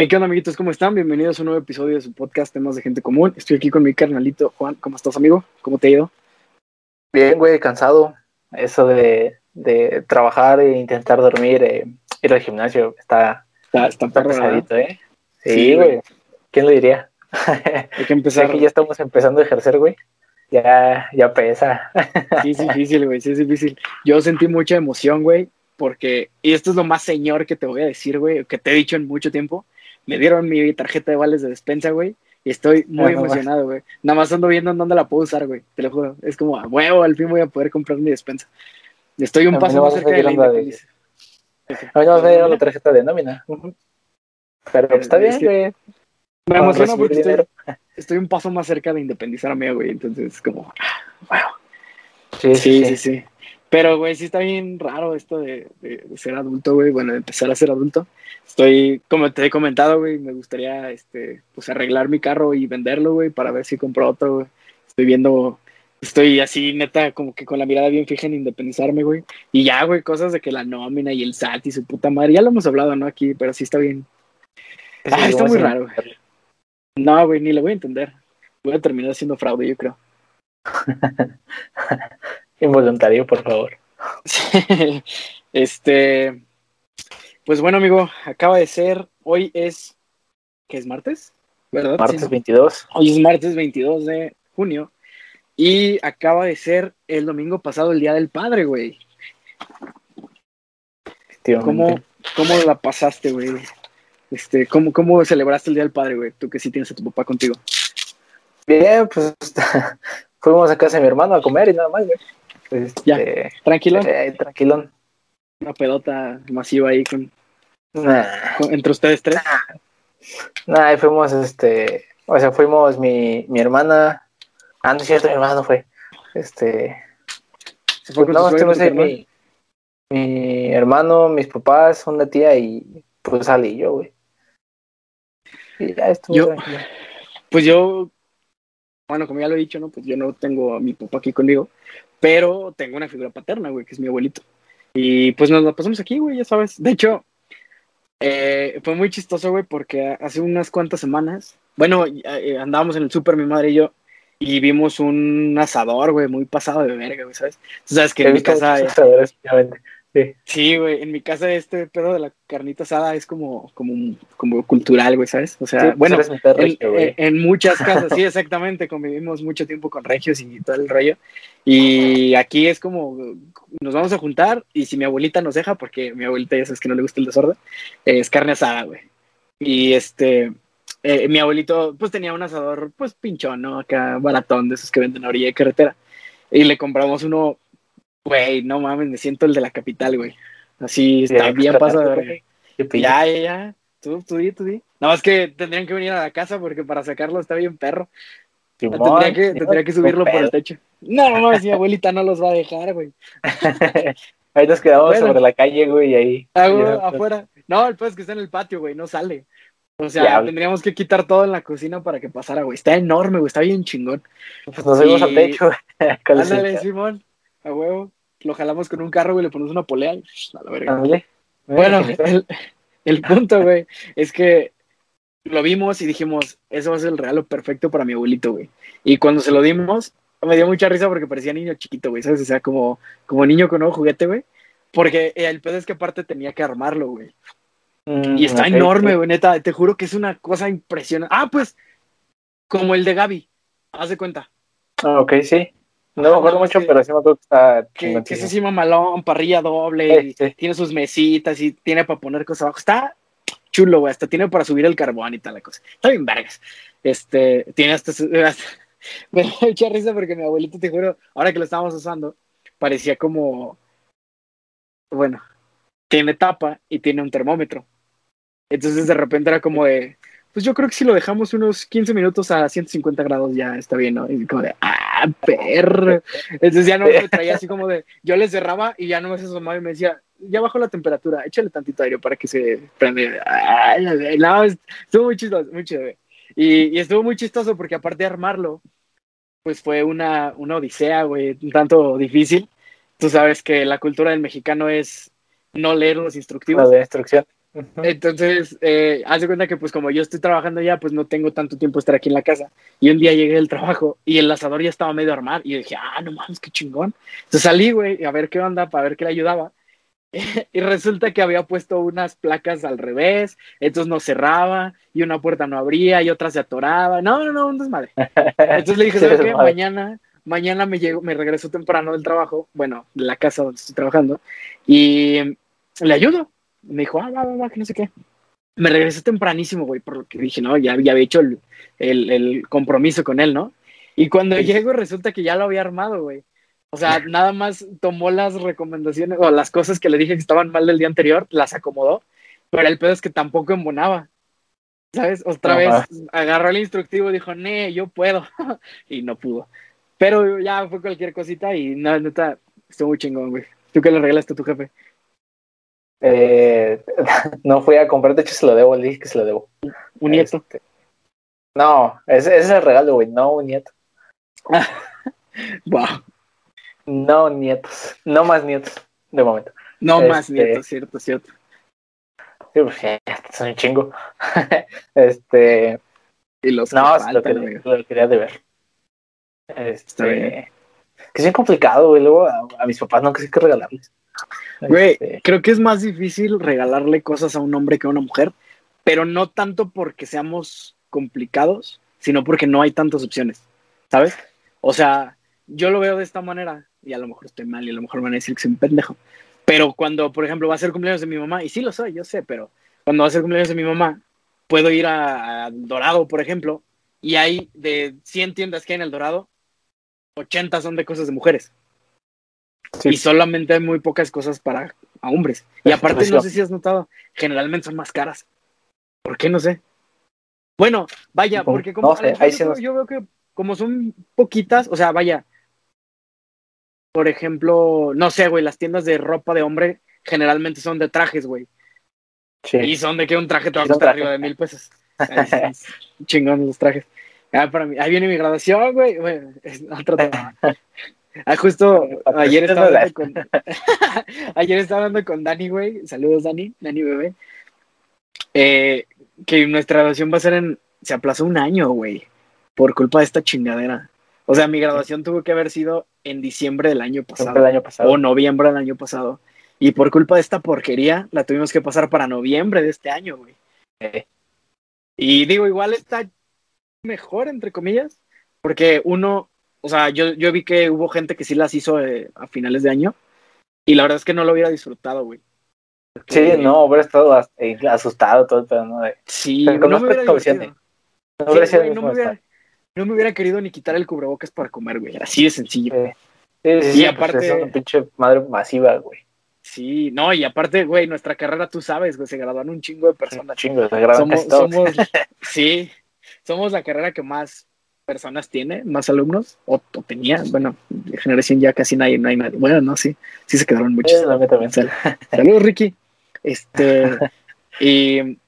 Hey, ¿qué onda, amiguitos? ¿Cómo están? Bienvenidos a un nuevo episodio de su podcast Temas de Gente Común. Estoy aquí con mi carnalito Juan. ¿Cómo estás, amigo? ¿Cómo te ha ido? Bien, güey, cansado. Eso de, de trabajar e intentar dormir, eh, ir al gimnasio, está, Está, está está pesadito, ¿eh? Sí, Sí, güey. güey. ¿Quién lo diría? Hay que empezar. Aquí ya estamos empezando a ejercer, güey. Ya, ya pesa. Sí, es difícil, güey. Sí, es difícil. Yo sentí mucha emoción, güey, porque, y esto es lo más señor que te voy a decir, güey, que te he dicho en mucho tiempo. Me dieron mi tarjeta de vales de despensa, güey, y estoy muy Ah, no emocionado, güey. Nada más ando viendo en dónde la puedo usar, güey. Te lo juro. Es como, a huevo, al fin voy a poder comprar mi despensa. Estoy un paso más cerca de la independencia. A mí no me dieron la tarjeta de nómina. Pero pues, está Es bien, güey. Me emociona porque estoy, estoy un paso más cerca de independizarme, güey. Entonces, como, Sí, Sí, sí, sí. Pero, güey, sí está bien raro esto de, de- de ser adulto, güey. Bueno, de empezar a ser adulto. Estoy, como te he comentado, güey, me gustaría, este, pues arreglar mi carro y venderlo, güey, para ver si compro otro, güey. Estoy viendo, estoy así, neta, como que con la mirada bien fija en independizarme, güey. Y ya, güey, cosas de que la nómina y el SAT y su puta madre. Ya lo hemos hablado, ¿no? Aquí, pero sí está bien. Ah, está muy raro, intentarlo. No, güey, ni lo voy a entender. Voy a terminar haciendo fraude, yo creo. Involuntario, por favor. Este, pues bueno, amigo, acaba de ser, hoy es, ¿qué es martes? ¿Verdad? Martes Sí, ¿no? 22. Hoy es martes 22 de junio y acaba de ser el domingo pasado el Día del Padre, güey. ¿Cómo. ¿Cómo la pasaste, güey? Este, ¿cómo, ¿Cómo celebraste el Día del Padre, güey? Tú que sí tienes a tu papá contigo. Bien, pues fuimos a casa de mi hermano a comer y nada más, güey. Pues, Ya. este, Tranquilo, eh, tranquilón. una pedota masiva ahí con, Nah, con- entre ustedes tres. nah, ahí fuimos, este, o sea, fuimos mi, mi hermana, ah, no es cierto, mi hermana no fue, este, ¿Se fue con no, estuvimos ahí mi, mi hermano, mis papás, una tía y pues y yo, güey. Y ya estuvo Yo- tranquilo. Pues yo, bueno, como ya lo he dicho, ¿no? Pues yo no tengo a mi papá aquí conmigo, pero tengo una figura paterna, güey, que es mi abuelito. Y pues nos la pasamos aquí, güey, ya sabes. De hecho, eh, fue muy chistoso, güey, porque hace unas cuantas semanas, bueno, eh, andábamos en el súper, mi madre y yo, y vimos un asador, güey, muy pasado de verga, güey, ¿sabes? Tú sabes que He en mi casa... asadores, obviamente. Sí. Sí, güey, en mi casa este pedo de la carnita asada es como, como, como cultural, güey, ¿sabes? O sea, Sí, pues bueno, mitad en, muchas casas, sí, exactamente, convivimos mucho tiempo con regios y todo el rollo. Y aquí es como, nos vamos a juntar y si mi abuelita nos deja, porque mi abuelita ya sabes que no le gusta el desorden, eh, es carne asada, güey. Y este, eh, mi abuelito pues tenía un asador pues pinchón, ¿no? Acá baratón de esos que venden a orilla de carretera. Y le compramos uno, güey, no mames, me siento el de la capital, güey. Así está Bien, bien pues, pasado güey. Ya, ya, ya. Tú, tú di, tú di. Nada más que tendrían que venir a la casa porque para sacarlo está bien perro. Simón, Tendría que, tendría que no subirlo por el techo. No, no, mames, mi abuelita no los va a dejar, güey. ahí nos quedamos Bueno. sobre la calle, güey, y ahí. Ah, güey, ya, afuera. No, el peor es que está en el patio, güey, no sale. O sea, tendríamos que quitar todo en la cocina para que pasara, güey. Está enorme, güey, está bien chingón. Pues nos subimos Y- al techo. Ándale. Simón, a huevo. Lo jalamos con un carro, güey, le ponemos una polea y a la verga. Bueno, el, el punto, güey, es que lo vimos y dijimos, eso va a ser el regalo perfecto para mi abuelito, güey. Y cuando se lo dimos, me dio mucha risa porque parecía niño chiquito, güey, ¿sabes? O sea, como, como niño con nuevo juguete, güey. Porque el pedo es que aparte tenía que armarlo, güey. Mm, Y está ok, enorme, güey, neta. Te juro que es una cosa impresionante. Ah, pues, como el de Gaby, haz de cuenta. Ah, ok, sí. No me acuerdo mucho, pero sí me acuerdo que está Que, es así mamalón, parrilla doble, Sí, y sí. tiene sus mesitas y tiene para poner cosas abajo. Está chulo, güey. Hasta tiene para subir el carbón y tal la cosa. Está bien vergas. Este, tiene hasta, su- hasta- me da mucha risa porque mi abuelito, te juro, ahora que lo estábamos usando, parecía como, bueno, tiene tapa y tiene un termómetro. Entonces de repente era como de, pues yo creo que si lo dejamos unos 15 minutos a 150 grados ya está bien, ¿no? Y como de, ah, perro. Entonces ya no me traía así como de, yo le cerraba y ya no me asomaba y me decía, ya bajó la temperatura, échale tantito aire para que se prende. Ay, no, estuvo muy chistoso, muy chido. Y, y estuvo muy chistoso porque aparte de armarlo, pues fue una, una odisea, güey, un tanto difícil. Tú sabes que la cultura del mexicano es no leer los instructivos. La de instrucción. Entonces, eh, haz de cuenta que pues como yo estoy trabajando ya, pues no tengo tanto tiempo de estar aquí en la casa. Y un día llegué del trabajo y el asador ya estaba medio armado. Y yo dije, ah, no mames, qué chingón. Entonces salí, güey, a ver qué onda, para ver qué le ayudaba. y resulta que había puesto unas placas al revés, entonces no cerraba, y una puerta no abría, y otra se atoraba. No, no, no, un desmadre. Entonces le dije, ¿sabes qué? Mañana, mañana me llego, me regreso temprano del trabajo, bueno, de la casa donde estoy trabajando, y le ayudo. Me dijo, ah, va, va, va, que no sé qué. Me regresé tempranísimo, güey, porque dije, no, ya, ya había hecho el, el, el compromiso con él, ¿no? Y cuando llego resulta que ya lo había armado, güey. O sea, nada más tomó las recomendaciones o las cosas que le dije que estaban mal del día anterior, las acomodó, pero el pedo es que tampoco embonaba. ¿Sabes? Otra vez agarró el instructivo y dijo, nee, yo puedo. y no pudo. Pero ya fue cualquier cosita y no, neta, estuvo muy chingón, güey. ¿Tú qué le regalaste a tu jefe? Eh, no fui a comprar, de hecho se lo debo, le dije que se lo debo. ¿Un nieto? Este, no, ese, ese, es el regalo, güey, no un nieto. wow. No nietos, no más nietos, de momento. No más este, nietos, cierto, cierto. Sí, pues son un chingo. este. Y los no, que lo, quería, lo, quería de ver. Este. Que es bien complicado, güey. Luego a, mis papás no sé qué regalarles. Güey, creo que es más difícil regalarle cosas a un hombre que a una mujer, pero no tanto porque seamos complicados, sino porque no hay tantas opciones, ¿sabes? O sea, yo lo veo de esta manera y a lo mejor estoy mal y a lo mejor van a decir que soy un pendejo. Pero cuando, por ejemplo, va a ser cumpleaños de mi mamá, y sí lo soy, yo sé, pero cuando va a ser cumpleaños de mi mamá, puedo ir a, Dorado, por ejemplo, y hay de 100 tiendas que hay en el Dorado, 80 son de cosas de mujeres. Y solamente hay muy pocas cosas para hombres. Y aparte, no sé si has notado, generalmente son más caras. ¿Por qué? No sé. Bueno, vaya, porque como yo veo que como son poquitas, o sea, vaya, por ejemplo, no sé, güey, las tiendas de ropa de hombre generalmente son de trajes, güey. Sí. Y son de que un traje te va a costar arriba de mil pesos. chingón los trajes. Ah, para mí. Ahí viene mi graduación, güey. Bueno, es otro tema. Ah, justo ayer estaba hablando con ayer estaba hablando con Dani, güey. Saludos, Dani, Dani bebé. Eh, que nuestra graduación va a ser en. Se aplazó un año, güey. Por culpa de esta chingadera. O sea, mi graduación tuvo que haber sido en diciembre del año pasado. año pasado. O noviembre del año pasado. Y por culpa de esta porquería, la tuvimos que pasar para noviembre de este año, güey. Y digo, igual está mejor, entre comillas, porque uno, o sea, yo, yo vi que hubo gente que sí las hizo eh, a finales de año. Y la verdad es que no lo hubiera disfrutado, güey. sí, no, hubiera estado eh, asustado todo el pedo, ¿no? Sí, no me hubiera, no, me hubiera, no me hubiera querido ni quitar el cubrebocas para comer, güey. Así de sencillo. Sí, sí, y aparte. es una pinche madre masiva, güey. Sí, no, y aparte, güey, nuestra carrera, tú sabes, güey, se graduan un chingo de personas. Un chingo, se somos, somos, sí, somos la carrera que más personas tiene, más alumnos, o, tenía, bueno, de generación ya casi nadie, no hay nadie. Bueno, no, sí, sí se quedaron muchos. Saludos, Ricky. Este, y,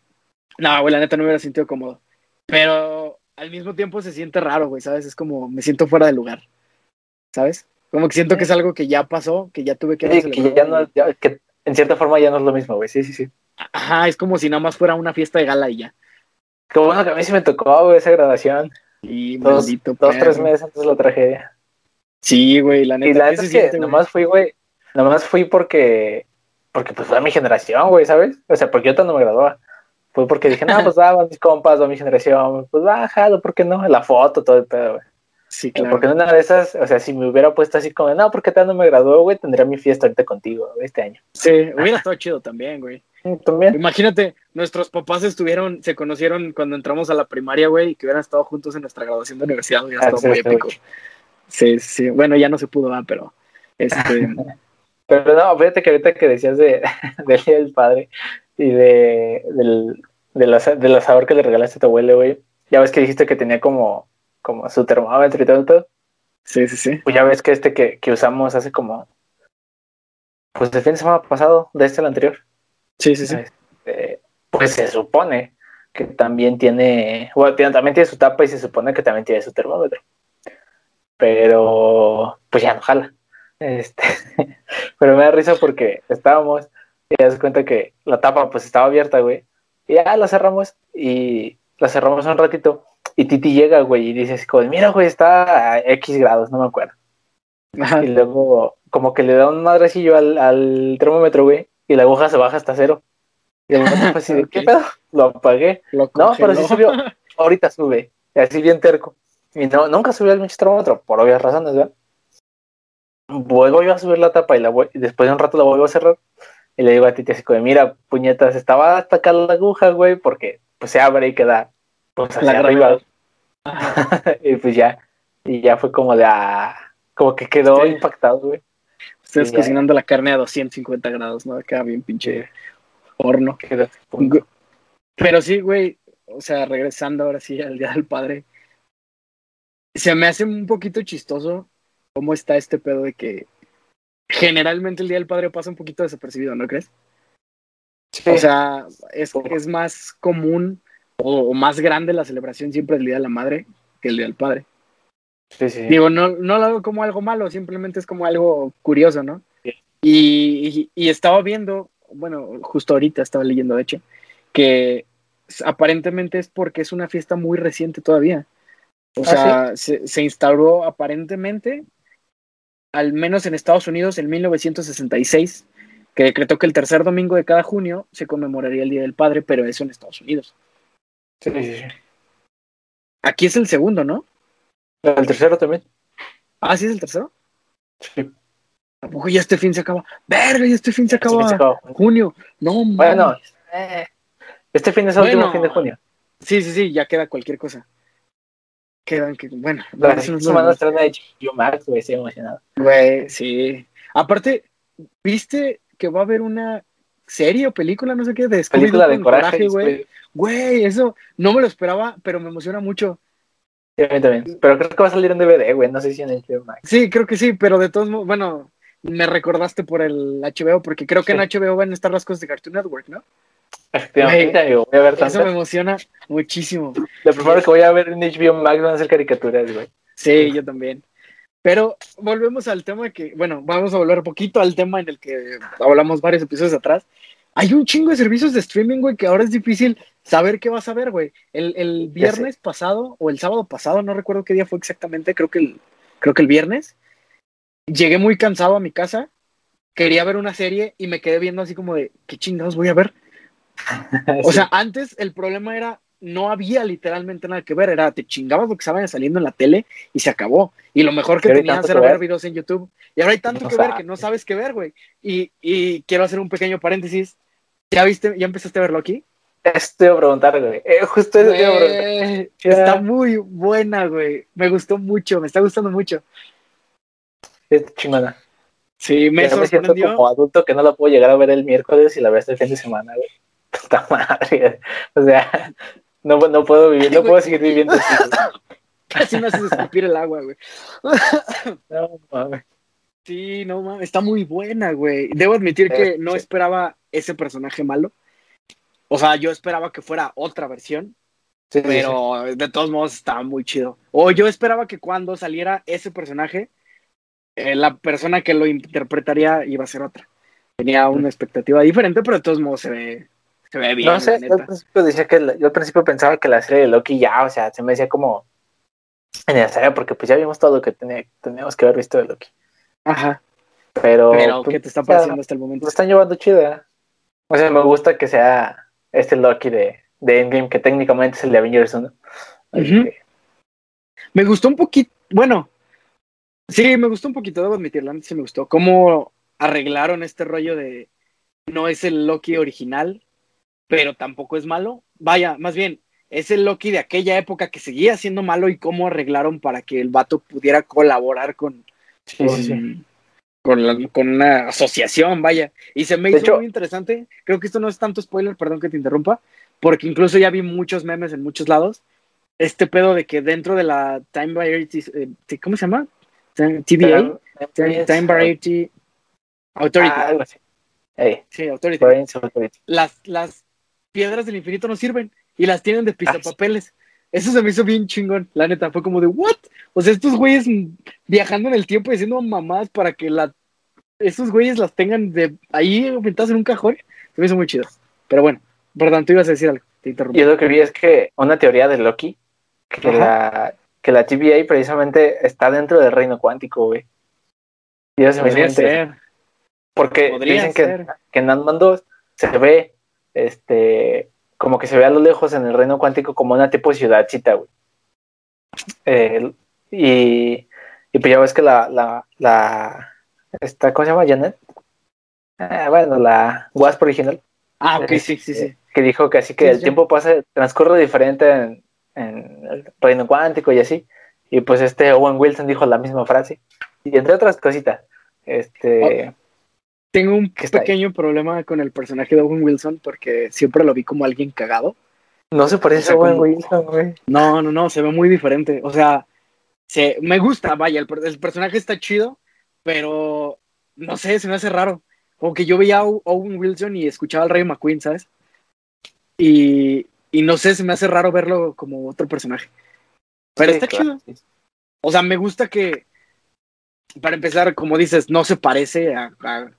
no, güey, la neta no me hubiera sentido cómodo. Pero al mismo tiempo se siente raro, güey, ¿sabes? Es como, me siento fuera de lugar, ¿sabes? Como que siento que es algo que ya pasó, que ya tuve que... Sí, que ya no, que en cierta forma ya no es lo mismo, güey, sí, sí, sí. Ajá, es como si nada más fuera una fiesta de gala y ya. Qué bueno que a mí sí me tocó, güey, esa graduación. Y dos, dos tres meses antes de la tragedia. Sí, güey, la neta. Y la neta es que nomás fui, güey, nomás fui porque, porque pues fue mi generación, güey, ¿sabes? O sea, porque yo no me graduaba. Fue porque dije, no, pues va, mis compas, va mi generación, pues bájalo, ¿por qué no? La foto, todo el pedo, güey. Sí, claro. Porque en una de esas, o sea, si me hubiera puesto así como, no, porque tal no me graduó, güey, tendría mi fiesta ahorita contigo este año. Sí, hubiera estado chido también, güey. También. Imagínate, nuestros papás estuvieron, se conocieron cuando entramos a la primaria, güey, y que hubieran estado juntos en nuestra graduación de universidad, hubiera estado muy épico. Sí, sí, bueno, ya no se pudo, ¿verdad? pero este. pero no, fíjate que ahorita que decías de, de del padre, y de, del, del, asador que le regalaste a tu abuelo, güey. Ya ves que dijiste que tenía como, como su termómetro y todo, todo. Sí, sí, sí. Pues ya ves que este que, que usamos hace como. Pues el fin de semana pasado, de este al anterior. Sí, sí, sí. Este, pues se supone que también tiene. Bueno, también tiene su tapa y se supone que también tiene su termómetro. Pero. Pues ya no jala. Este, pero me da risa porque estábamos Y ya se cuenta que la tapa pues estaba abierta, güey. Y ya la cerramos y la cerramos un ratito. Y Titi llega, güey, y dice así como, mira, güey, está a X grados, no me acuerdo. Y luego como que le da un madrecillo al, al termómetro, güey, y la aguja se baja hasta cero. Y el momento fue así de, ¿qué pedo? Lo apagué. Lo No, pero sí subió. Ahorita sube. Y así bien terco. Y no, nunca subió el termómetro, por obvias razones, ¿verdad? Vuelvo yo a subir la tapa y, la voy- y después de un rato la vuelvo a cerrar. Y le digo a Titi así como, mira, puñetas, estaba hasta acá la aguja, güey, porque pues se abre y queda pues hacia La arriba. y pues ya, y ya fue como de, ah, como que quedó Sí. impactado, güey. Sí, ya. cocinando la carne a 250 grados, ¿no? Acá bien pinche horno. Pero sí, güey, o sea, regresando ahora sí al Día del Padre, se me hace un poquito chistoso cómo está este pedo de que generalmente el Día del Padre pasa un poquito desapercibido, ¿no crees? Sí. O sea, es, es más común o, o más grande la celebración siempre del Día de la Madre que el Día del Padre. Sí, sí. Digo, no, no lo hago como algo malo, simplemente es como algo curioso, ¿no? Sí. Y, y- y estaba viendo, bueno, justo ahorita estaba leyendo, de hecho, que aparentemente es porque es una fiesta muy reciente todavía. O ¿Ah, sea, se, se instauró aparentemente, al menos en Estados Unidos, en 1966, que decretó que el tercer domingo de cada junio se conmemoraría el Día del Padre, pero eso en Estados Unidos. Sí, sí, sí. Aquí es el segundo, ¿no? El tercero también. Ah, sí es el tercero. Sí. Tampoco ya este fin se acaba. Verga, ya este fin se acaba. Se acabó. Junio. No, Bueno, mames. eh, este fin es el Bueno. último fin de junio. Sí, sí, sí, ya queda cualquier cosa. Quedan que, bueno, La semana estrena de HBO Max, güey, estoy emocionado. Güey, sí. Aparte, ¿viste que va a haber una serie o película, no sé qué, de Scooby-Doo Película de coraje, güey. Güey, eso no me lo esperaba, pero me emociona mucho. Sí, a mí también. Pero creo que va a salir en DVD, güey. No sé si en HBO Max. Sí, creo que sí, pero de todos modos, bueno, me recordaste por el HBO, porque creo que en. HBO van a estar las cosas de Cartoon Network, ¿no? Efectivamente, amigo, voy a ver Eso me emociona muchísimo. Lo primero que voy a ver en HBO Max van a ser caricaturas, güey. Sí, yo también. Pero volvemos al tema que, bueno, vamos a volver un poquito al tema en el que hablamos varios episodios atrás. Hay un chingo de servicios de streaming, güey, que ahora es difícil saber qué vas a ver, güey. El, el viernes pasado o el sábado pasado, no recuerdo qué día fue exactamente, creo que el, creo que el viernes, llegué muy cansado a mi casa, quería ver una serie y me quedé viendo así como de, ¿qué chingados voy a ver? O sea, antes el problema era, no había literalmente nada que ver, era te chingabas lo que estaba saliendo en la tele y se acabó. Y lo mejor que tenías era ver videos en YouTube. Y ahora hay tanto que ver que no sabes qué ver, güey. Y, y quiero hacer un pequeño paréntesis. ¿Ya viste, ya empezaste a ver Loki? Esto iba a preguntar, güey. Eh, justo eso te iba a preguntar. Está muy buena, güey. Me gustó mucho, me está gustando mucho. Es chingona. Sí, me Ya me siento sorprendió. como adulto que no la puedo llegar a ver el miércoles y la veo este fin de semana, güey. Puta madre. O sea, no, no puedo vivir, no puedo seguir viviendo así. Casi me haces escupir el agua, güey. No, mames. Sí, no mames, está muy buena, güey. Debo admitir que no esperaba ese personaje malo. O sea, yo esperaba que fuera otra versión, Sí, sí, sí. pero de todos modos estaba muy chido. O yo esperaba que cuando saliera ese personaje, eh, la persona que lo interpretaría iba a ser otra. Tenía una expectativa diferente, pero de todos modos se ve, se ve bien. No sé, yo al principio decía que la- yo al principio pensaba que la serie de Loki ya, o sea, se me decía como innecesaria porque pues ya vimos todo lo que tenía- teníamos que haber visto de Loki. Ajá. Pero, Pero, pues, ¿qué te está pareciendo hasta el momento? lo están llevando chida. O sea, me gusta que sea este Loki de, de Endgame, que técnicamente es el de Avengers 1. Así Ujú. que, Me gustó un poquito, bueno, sí, me gustó un poquito, debo admitirlo, antes sí me gustó. Cómo arreglaron este rollo de no es el Loki original, pero tampoco es malo. Vaya, más bien, es el Loki de aquella época que seguía siendo malo y cómo arreglaron para que el vato pudiera colaborar con, sí, con, sí, sí. Con la- con una asociación, vaya. Y se me De hizo hecho- muy interesante. Creo que esto no es tanto spoiler, perdón que te interrumpa, porque incluso ya vi muchos memes en muchos lados. Este pedo de que dentro de la Time Variety, eh, ¿cómo se llama? TVA, Time, Time Variety Authority. Ah, algo así. Sí, Authority. Las, las piedras del infinito no sirven y las tienen de pisapapeles. Eso se me hizo bien chingón, la neta. Fue como de, ¿what? O sea, estos güeyes viajando en el tiempo y haciendo mamadas para que la esos güeyes las tengan de ahí pintadas en un cajón, se me hizo muy chido. Pero bueno, perdón, tú ibas a decir algo, te interrumpí. Yo lo que vi es que una teoría de Loki, que la, que la TVA precisamente está dentro del reino cuántico, güey. Y eso se me ser. Porque Podría dicen que en Ant-Man 2 se ve, este, como que se ve a lo lejos en el reino cuántico como una tipo ciudadcita, güey. Eh, y, y pues ya ves que la, la, la, esta, ¿cómo se llama? Janet. Ah, bueno, la Wasp original, Ah, ok, sí, sí, sí. que dijo que así que Sí, el sí. tiempo pasa, transcurre diferente en, en el reino cuántico y así. Y pues este Owen Wilson dijo la misma frase. Y entre otras cositas, este, Tengo un pequeño problema con el personaje de Owen Wilson porque siempre lo vi como alguien cagado. no se parece o sea, a Owen como- Wilson, güey. No, no, no, se ve muy diferente. O sea, se, me gusta, vaya, el, el personaje está chido, pero no sé, se me hace raro. Como que yo veía a Owen Wilson y escuchaba al Rey McQueen, ¿sabes? Y, y no sé, se me hace raro verlo como otro personaje. Pero Sí, está claro, chido. O sea, me gusta que, para empezar, como dices, no se parece a, a-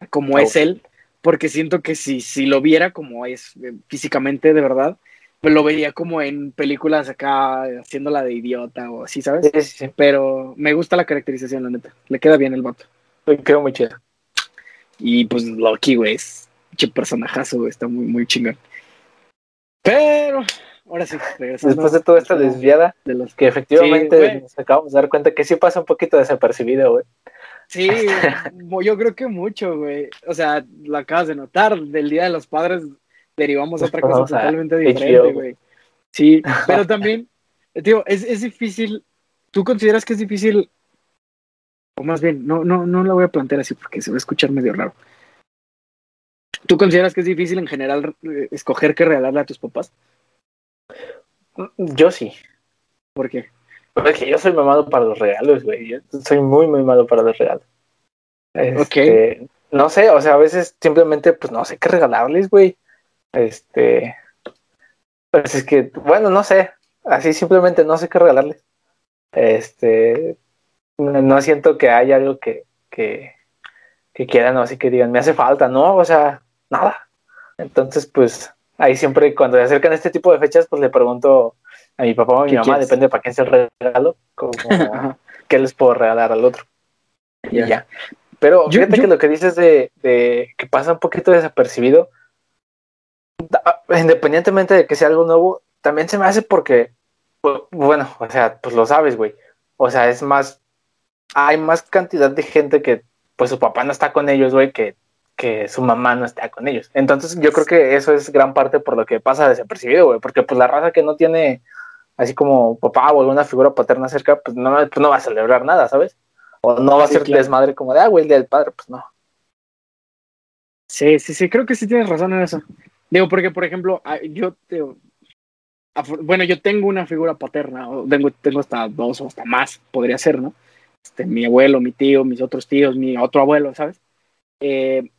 a como es él, porque siento que si, si lo viera como es eh, físicamente de verdad, lo vería como en películas acá haciéndola de idiota o así, ¿sabes? Sí, sí, sí. Pero me gusta la caracterización, la neta. Le queda bien el vato. Me Quedó muy chido. Y pues Loki, güey, es pinche personajazo, güey, está muy, muy chingón. Pero, ahora sí, regresando Después de toda esta desviada, de los que efectivamente nos acabamos de dar cuenta que sí pasa un poquito desapercibido, güey. Sí, yo creo que mucho, güey. O sea, lo acabas de notar. Del Día de los Padres derivamos a otra cosa Vamos totalmente diferente, güey. Sí, pero también, tío, es, es difícil. ¿Tú consideras que es difícil? O más bien, no, no, no la voy a plantear así porque se va a escuchar medio raro. ¿Tú consideras que es difícil en general eh, escoger qué regalarle a tus papás? Yo sí. ¿Por qué? Porque yo soy muy malo para los regalos, güey. Yo soy muy, muy malo para los regalos. Este, No sé, o sea, a veces simplemente, pues no sé qué regalarles, güey. Este. Pues es que, bueno, no sé. Así simplemente no sé qué regalarles. Este. No, no siento que haya algo que, que, que quieran o así que digan, me hace falta, ¿no? O sea, nada. Entonces, pues, ahí siempre cuando se acercan este tipo de fechas, pues le pregunto a mi papá o a mi ¿Qué mamá, quieres? depende para quién sea el regalo, como qué les puedo regalar al otro. Y Ya. Pero Yo- fíjate yo- que lo que dices de, de que pasa un poquito desapercibido, independientemente de que sea algo nuevo, también se me hace porque, bu- bueno, o sea, pues lo sabes, güey. O sea, es más, hay más cantidad de gente que, pues su papá no está con ellos, güey, que, que su mamá no está con ellos. Entonces yo creo que eso es gran parte por lo que pasa desapercibido, güey, porque pues la raza que no tiene así como papá o alguna figura paterna cerca, pues no, pues no va a celebrar nada, ¿sabes? O no va a ser claro. desmadre como de, ah, güey, el día del padre, pues no. Sí, sí, sí, creo que sí tienes razón en eso. Digo, porque, por ejemplo, ah, yo, bueno, yo tengo una figura paterna, tengo, tengo hasta dos o hasta más, podría ser, ¿no? Este, mi abuelo, mi tío, mis otros tíos, mi otro abuelo, ¿sabes? Eh,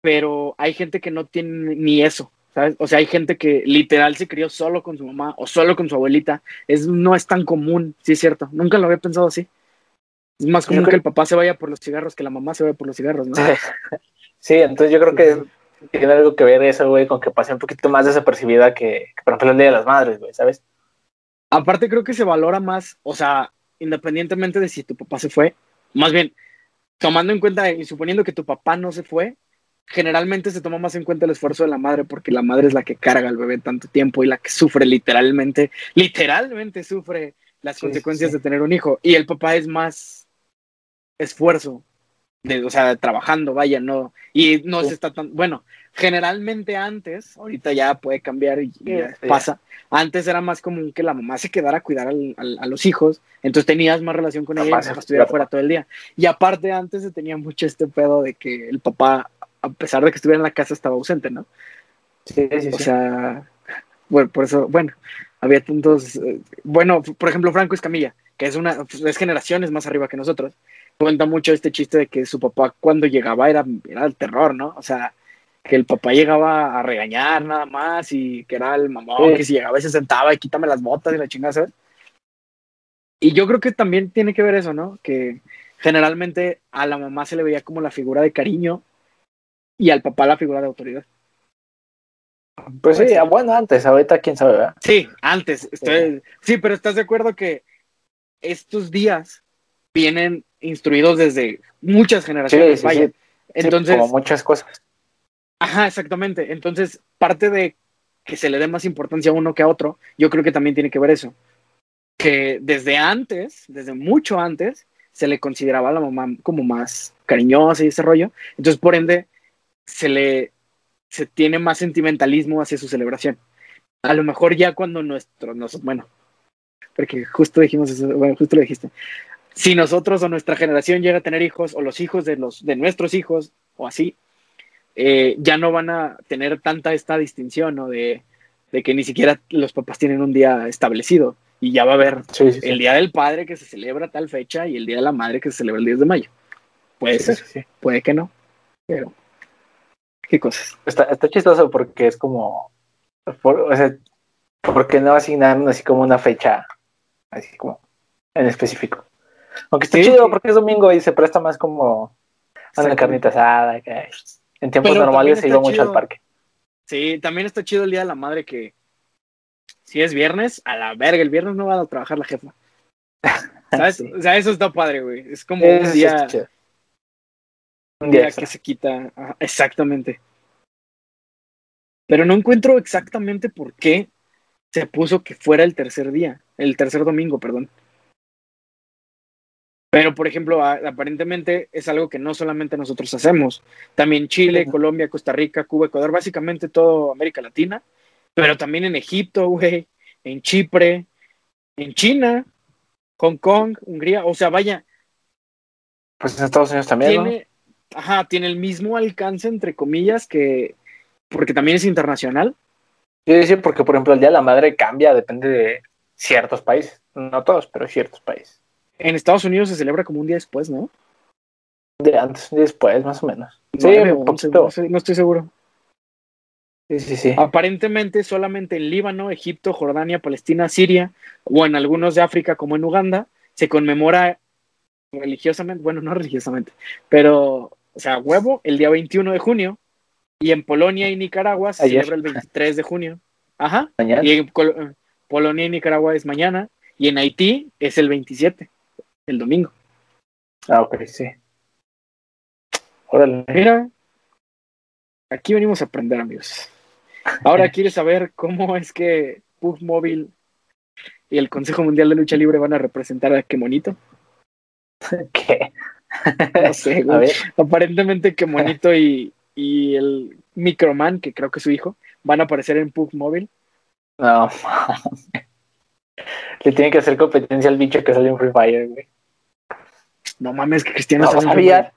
pero hay gente que no tiene ni eso, ¿sabes? O sea, hay gente que literal se crió solo con su mamá o solo con su abuelita. Es, no es tan común, sí es cierto. Nunca lo había pensado así. Es más común creo- que el papá se vaya por los cigarros que la mamá se vaya por los cigarros, ¿no? Sí, entonces yo creo que tiene algo que ver eso, güey, con que pase un poquito más desapercibida que, que, por ejemplo, el Día de las Madres, güey, ¿sabes? Aparte creo que se valora más, o sea, independientemente de si tu papá se fue, más bien, tomando en cuenta y suponiendo que tu papá no se fue, generalmente se toma más en cuenta el esfuerzo de la madre porque la madre es la que carga al bebé tanto tiempo y la que sufre literalmente, literalmente sufre las Sí, consecuencias sí. de tener un hijo y el papá es más esfuerzo, de, o sea, trabajando, vaya, no, y no Sí. se está tan, bueno, generalmente antes, ahorita ya puede cambiar y, y ya Sí. pasa, antes era más común que la mamá se quedara a cuidar al- al- a los hijos, entonces tenías más relación con ella y estuviera fuera todo el día. Y aparte antes se tenía mucho este pedo de que el papá, a pesar de que estuviera en la casa, estaba ausente, ¿no? Sí, sí, O sea, bueno, por eso, bueno, había tantos, eh, bueno, por ejemplo, Franco Escamilla, que es una, es generaciones más arriba que nosotros, cuenta mucho este chiste de que su papá cuando llegaba era, era el terror, ¿no? O sea, que el papá llegaba a regañar nada más y que era el mamón, Sí. que si llegaba y se sentaba y quítame las botas y la chingada, ¿sabes? Y yo creo que también tiene que ver eso, ¿no? Que generalmente a la mamá se le veía como la figura de cariño y al papá la figura de autoridad. Pues sí, bueno, antes, ahorita quién sabe, ¿verdad? Sí, antes. Estoy, sí, pero ¿estás de acuerdo que estos días vienen instruidos desde muchas generaciones? Sí, sí, vaya. sí. Entonces, como muchas cosas. Ajá, exactamente. Entonces, parte de que se le dé más importancia a uno que a otro, yo creo que también tiene que ver eso. Que desde antes, desde mucho antes, se le consideraba a la mamá como más cariñosa y ese rollo. Entonces, por ende, se le se tiene más sentimentalismo hacia su celebración. A lo mejor ya cuando nuestro, nos, bueno, porque justo dijimos eso, bueno, justo lo dijiste. Si nosotros o nuestra generación llega a tener hijos, o los hijos de los de nuestros hijos, o así, eh, ya no van a tener tanta esta distinción, ¿no? De, de, que ni siquiera los papás tienen un día establecido. Y ya va a haber sí, sí, el Día del Padre que se celebra tal fecha y el Día de la Madre que se celebra el 10 de mayo. Puede ser, puede que no, pero qué cosas. Está, está chistoso porque es como, por, o sea, porque no asignaron así como una fecha, así como en específico. Aunque está chido porque es domingo y se presta más como a una carnita asada. Que en tiempos Pero normales se iba mucho al parque. Sí, también está chido el Día de la Madre que si es viernes, a la verga, el viernes no va a trabajar la jefa. ¿Sabes? sí. O sea, eso está padre, güey. Es como un día, un día, que se quita. Ajá, exactamente. Pero no encuentro exactamente por qué se puso que fuera el tercer día, el tercer domingo, perdón. Pero, por ejemplo, aparentemente es algo que no solamente nosotros hacemos. También Chile, Colombia, Costa Rica, Cuba, Ecuador, básicamente todo América Latina. Pero también en Egipto, güey, en Chipre, en China, Hong Kong, Hungría. O sea, vaya. Pues en Estados Unidos también, tiene, ¿no? Ajá, tiene el mismo alcance, entre comillas, que. Porque también es internacional. Sí, sí, porque, por ejemplo, el Día de la Madre cambia, depende de ciertos países. No todos, pero ciertos países. En Estados Unidos se celebra como un día después, ¿no? De antes, un día después, más o menos. Sí, no, no, no, estoy seguro. Sí, sí, sí. Aparentemente solamente en Líbano, Egipto, Jordania, Palestina, Siria o en algunos de África como en Uganda se conmemora religiosamente, bueno, no religiosamente, pero, o sea, huevo, el día 21 de junio y en Polonia y Nicaragua se Ayer. celebra el 23 de junio. Ajá. Mañana. Y en Polonia y Nicaragua es mañana y en Haití es el 27, el domingo. Ah, ok, sí. Órale. Mira, aquí venimos a aprender, amigos. Ahora quieres saber cómo es que Puff Móvil y el Consejo Mundial de Lucha Libre van a representar a Kemonito. ¿Qué? No sé, güey. Aparentemente Kemonito y, y el Microman, que creo que es su hijo, van a aparecer en Puff Móvil. No, le tiene que hacer competencia al bicho que sale en Free Fire, güey. No mames, que Cristiano no, sabía.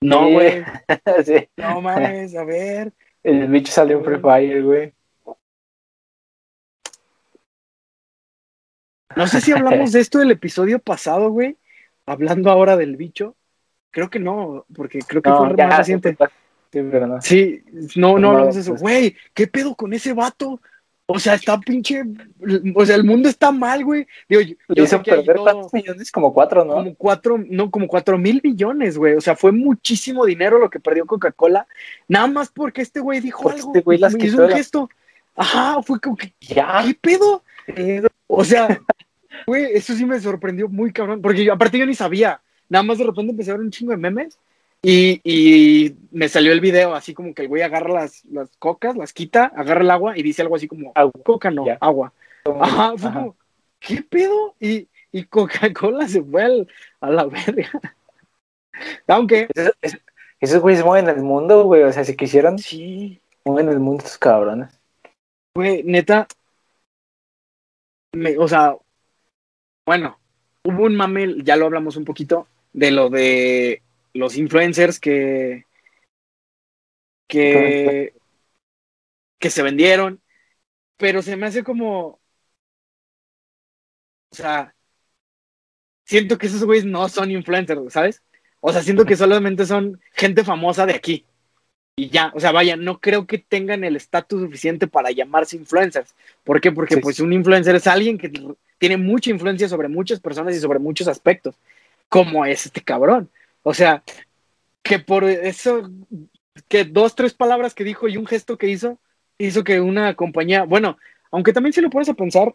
No, güey. sí. No mames, a ver. El bicho salió en Free Fire, güey. No sé si hablamos de esto del episodio pasado, güey. Hablando ahora del bicho. Creo que no, porque creo que no, fue ya, más reciente. Sí, pero no. Sí, no, no hablamos de eso. Güey, ¿qué pedo con ese vato? O sea, está pinche. O sea, el mundo está mal, güey. Digo, yo, Le hizo perder cuántos millones, como cuatro, ¿no? Como cuatro, no, como cuatro mil millones, güey. O sea, fue muchísimo dinero lo que perdió Coca-Cola. Nada más porque este güey dijo porque algo. Este güey las hizo un gesto. Ajá, fue como que. Ya. ¿Qué pedo? O sea, güey, eso sí me sorprendió muy cabrón. Porque yo, aparte yo ni sabía. Nada más de repente empecé a ver un chingo de memes. Y, y, me salió el video así como que el güey agarra las, las cocas, las quita, agarra el agua y dice algo así como agua. coca no, agua. Ajá, fue Ajá. como, ¿qué pedo? Y, y Coca-Cola se fue al- a la verga. Aunque, Esos, esos- esos güeyes mueven el mundo, güey. O sea, si quisieran, sí, mueven el mundo estos cabrones. güey, neta, me- o sea, bueno, hubo un mame, ya lo hablamos un poquito, de lo de los influencers que, que, que se vendieron, pero se me hace como, o sea, siento que esos güeyes no son influencers, ¿sabes? O sea, siento que solamente son gente famosa de aquí. Y ya, o sea, vaya, no creo que tengan el estatus suficiente para llamarse influencers. ¿Por qué? Porque Sí, pues un influencer es alguien que tiene mucha influencia sobre muchas personas y sobre muchos aspectos. como es este cabrón. O sea, que por eso, que dos, tres palabras que dijo y un gesto que hizo, hizo que una compañía, bueno, aunque también si lo pones a pensar,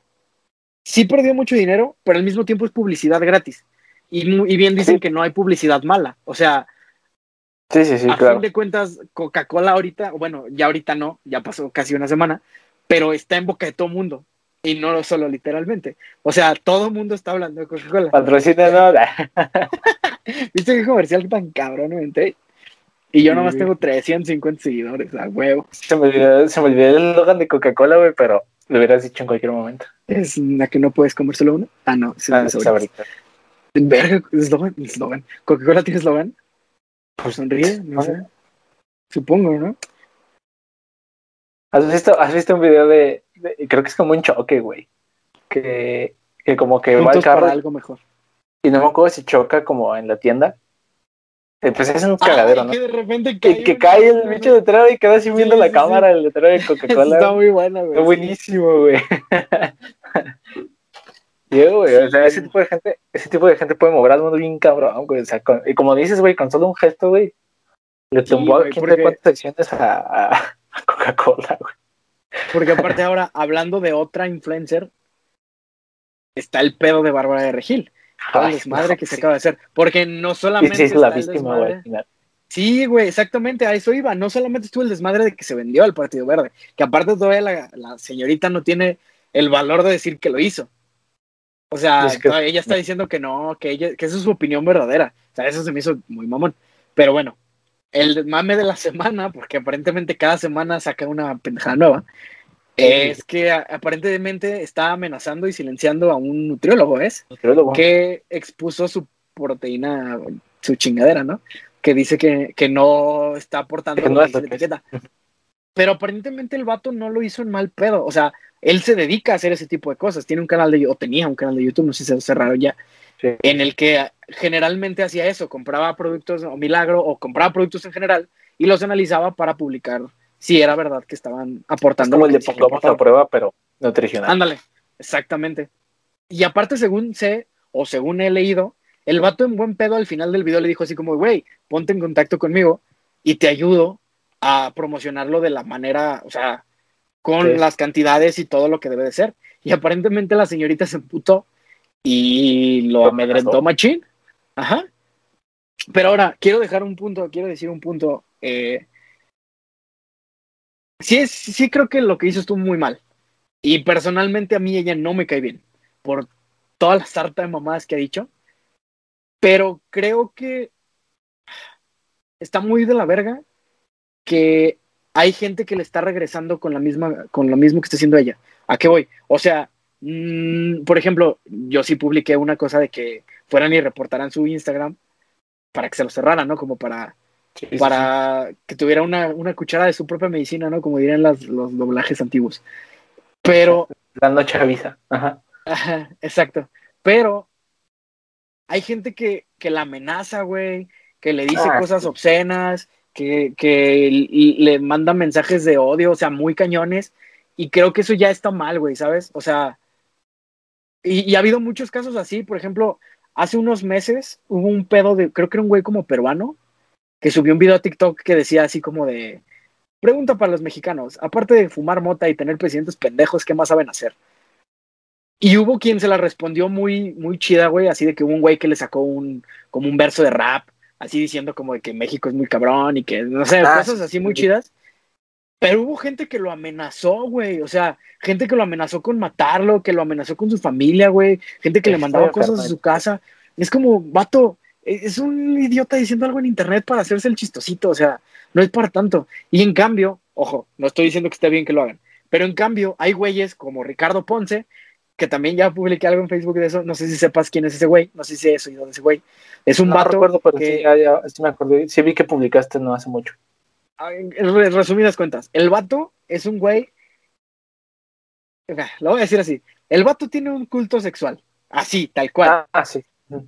sí perdió mucho dinero, pero al mismo tiempo es publicidad gratis. Y, bien dicen que no hay publicidad mala. O sea, sí, sí, sí, a fin de cuentas, Coca-Cola ahorita, bueno, ya ahorita no, ya pasó casi una semana, pero está en boca de todo mundo. Y no solo literalmente. O sea, todo el mundo está hablando de Coca-Cola. Patrocina, no. ¿Viste qué comercial tan cabrón? Y yo nomás tengo 350 seguidores, a huevo. Se me olvidó, se me olvidó el logan de Coca-Cola, güey, pero lo hubieras dicho en cualquier momento. ¿Es la que no puedes comer solo uno? Ah, no, es ah, ahorita. Verga, eslogan, ¿Coca-Cola tiene eslogan? Pues sonríe, no sé. Supongo, ¿no? ¿Has visto, has visto un video de, creo que es como un choque, güey? Que, que como que va el carro. algo mejor. Y no me acuerdo si choca como en la tienda pues es un cagadero, ¿no? Que de repente cae, que, cae el bicho de letrero y queda así viendo la cámara el letrero de Coca-Cola. Está muy bueno, güey. Está buenísimo, güey. Yo, güey, o sea, ese tipo de gente, ese tipo de gente puede mover al mundo bien cabrón, güey. O sea, y como dices, güey, con solo un gesto, güey, le tumbó sí, porque... cuántas secciones a, a Coca-Cola, güey. Porque aparte ahora, hablando de otra influencer, está el pedo de Bárbara de Regil todo el desmadre que se acaba de hacer. Porque no solamente. Sí, sí, la víctima, güey. Sí, güey, exactamente, a eso iba. No solamente estuvo el desmadre de que se vendió al Partido Verde, que aparte todavía la, la señorita no tiene el valor de decir que lo hizo. O sea, ella está diciendo que no, que, ella, que esa es su opinión verdadera. O sea, eso se me hizo muy mamón. Pero bueno, el mame de la semana, porque aparentemente cada semana saca una pendejada nueva, es que aparentemente está amenazando y silenciando a un nutriólogo, ¿es? Nutriólogo. Que expuso su proteína, su chingadera, ¿no? Que dice que, que no está aportando no la etiqueta. Pero aparentemente el vato no lo hizo en mal pedo. O sea, él se dedica a hacer ese tipo de cosas. Tiene un canal de o tenía un canal de YouTube, no sé si se cerraron ya, en el que generalmente hacía eso, compraba productos o milagro o compraba productos en general y los analizaba para publicar si era verdad que estaban aportando. como el de pongamos a prueba, pero nutricional. Ándale, exactamente. Y aparte, según sé, o según he leído, el vato en buen pedo al final del video le dijo así como, güey, ponte en contacto conmigo y te ayudo a promocionarlo de la manera, o sea, con las cantidades y todo lo que debe de ser. Y aparentemente la señorita se emputó y lo amedrentó machín. Ajá. Pero ahora, quiero dejar un punto, quiero decir un punto eh, sí, sí creo que lo que hizo estuvo muy mal. Y personalmente a mí ella no me cae bien por toda la sarta de mamadas que ha dicho. Pero creo que está muy de la verga que hay gente que le está regresando con la misma, con lo mismo que está haciendo ella. ¿A qué voy? O sea, mmm, por ejemplo, yo sí publiqué una cosa de que fueran y reportaran su Instagram para que se lo cerraran, ¿no? Como para para que tuviera una, una, cuchara de su propia medicina, ¿no? Como dirían los doblajes antiguos. Pero. Dando chaviza. Ajá. Ajá, exacto. Pero hay gente que, que la amenaza, güey, que le dice ah, cosas obscenas, que, que le manda mensajes de odio, o sea, muy cañones. Y creo que eso ya está mal, güey, ¿sabes? O sea, y, y, ha habido muchos casos así. Por ejemplo, hace unos meses hubo un pedo de, creo que era un güey como peruano, que subió un video a TikTok que decía así como de, pregunta para los mexicanos, aparte de fumar mota y tener presidentes pendejos, ¿qué más saben hacer? Y hubo quien se la respondió muy, muy chida, güey, así de que hubo un güey que le sacó un, como un verso de rap, así diciendo como de que México es muy cabrón y que, no sé, ah, cosas así muy chidas. Pero hubo gente que lo amenazó, güey. O sea, gente que lo amenazó con matarlo, que lo amenazó con su familia, güey. Gente que le mandaba cosas a su casa. Es como, vato, es un idiota diciendo algo en internet para hacerse el chistosito, o sea, no es para tanto. Y en cambio, ojo, no estoy diciendo que esté bien que lo hagan, pero en cambio hay güeyes como Ricardo Ponce, que también ya publiqué algo en Facebook de eso, no sé si sepas quién es ese güey, no sé si es eso y ese güey. Es un no vato recuerdo, pero sí, ya, sí me acuerdo, sí vi que publicaste no hace mucho. Ah, en resumidas cuentas, el vato es un güey, lo voy a decir así, el vato tiene un culto sexual, así, tal cual. Ah, sí.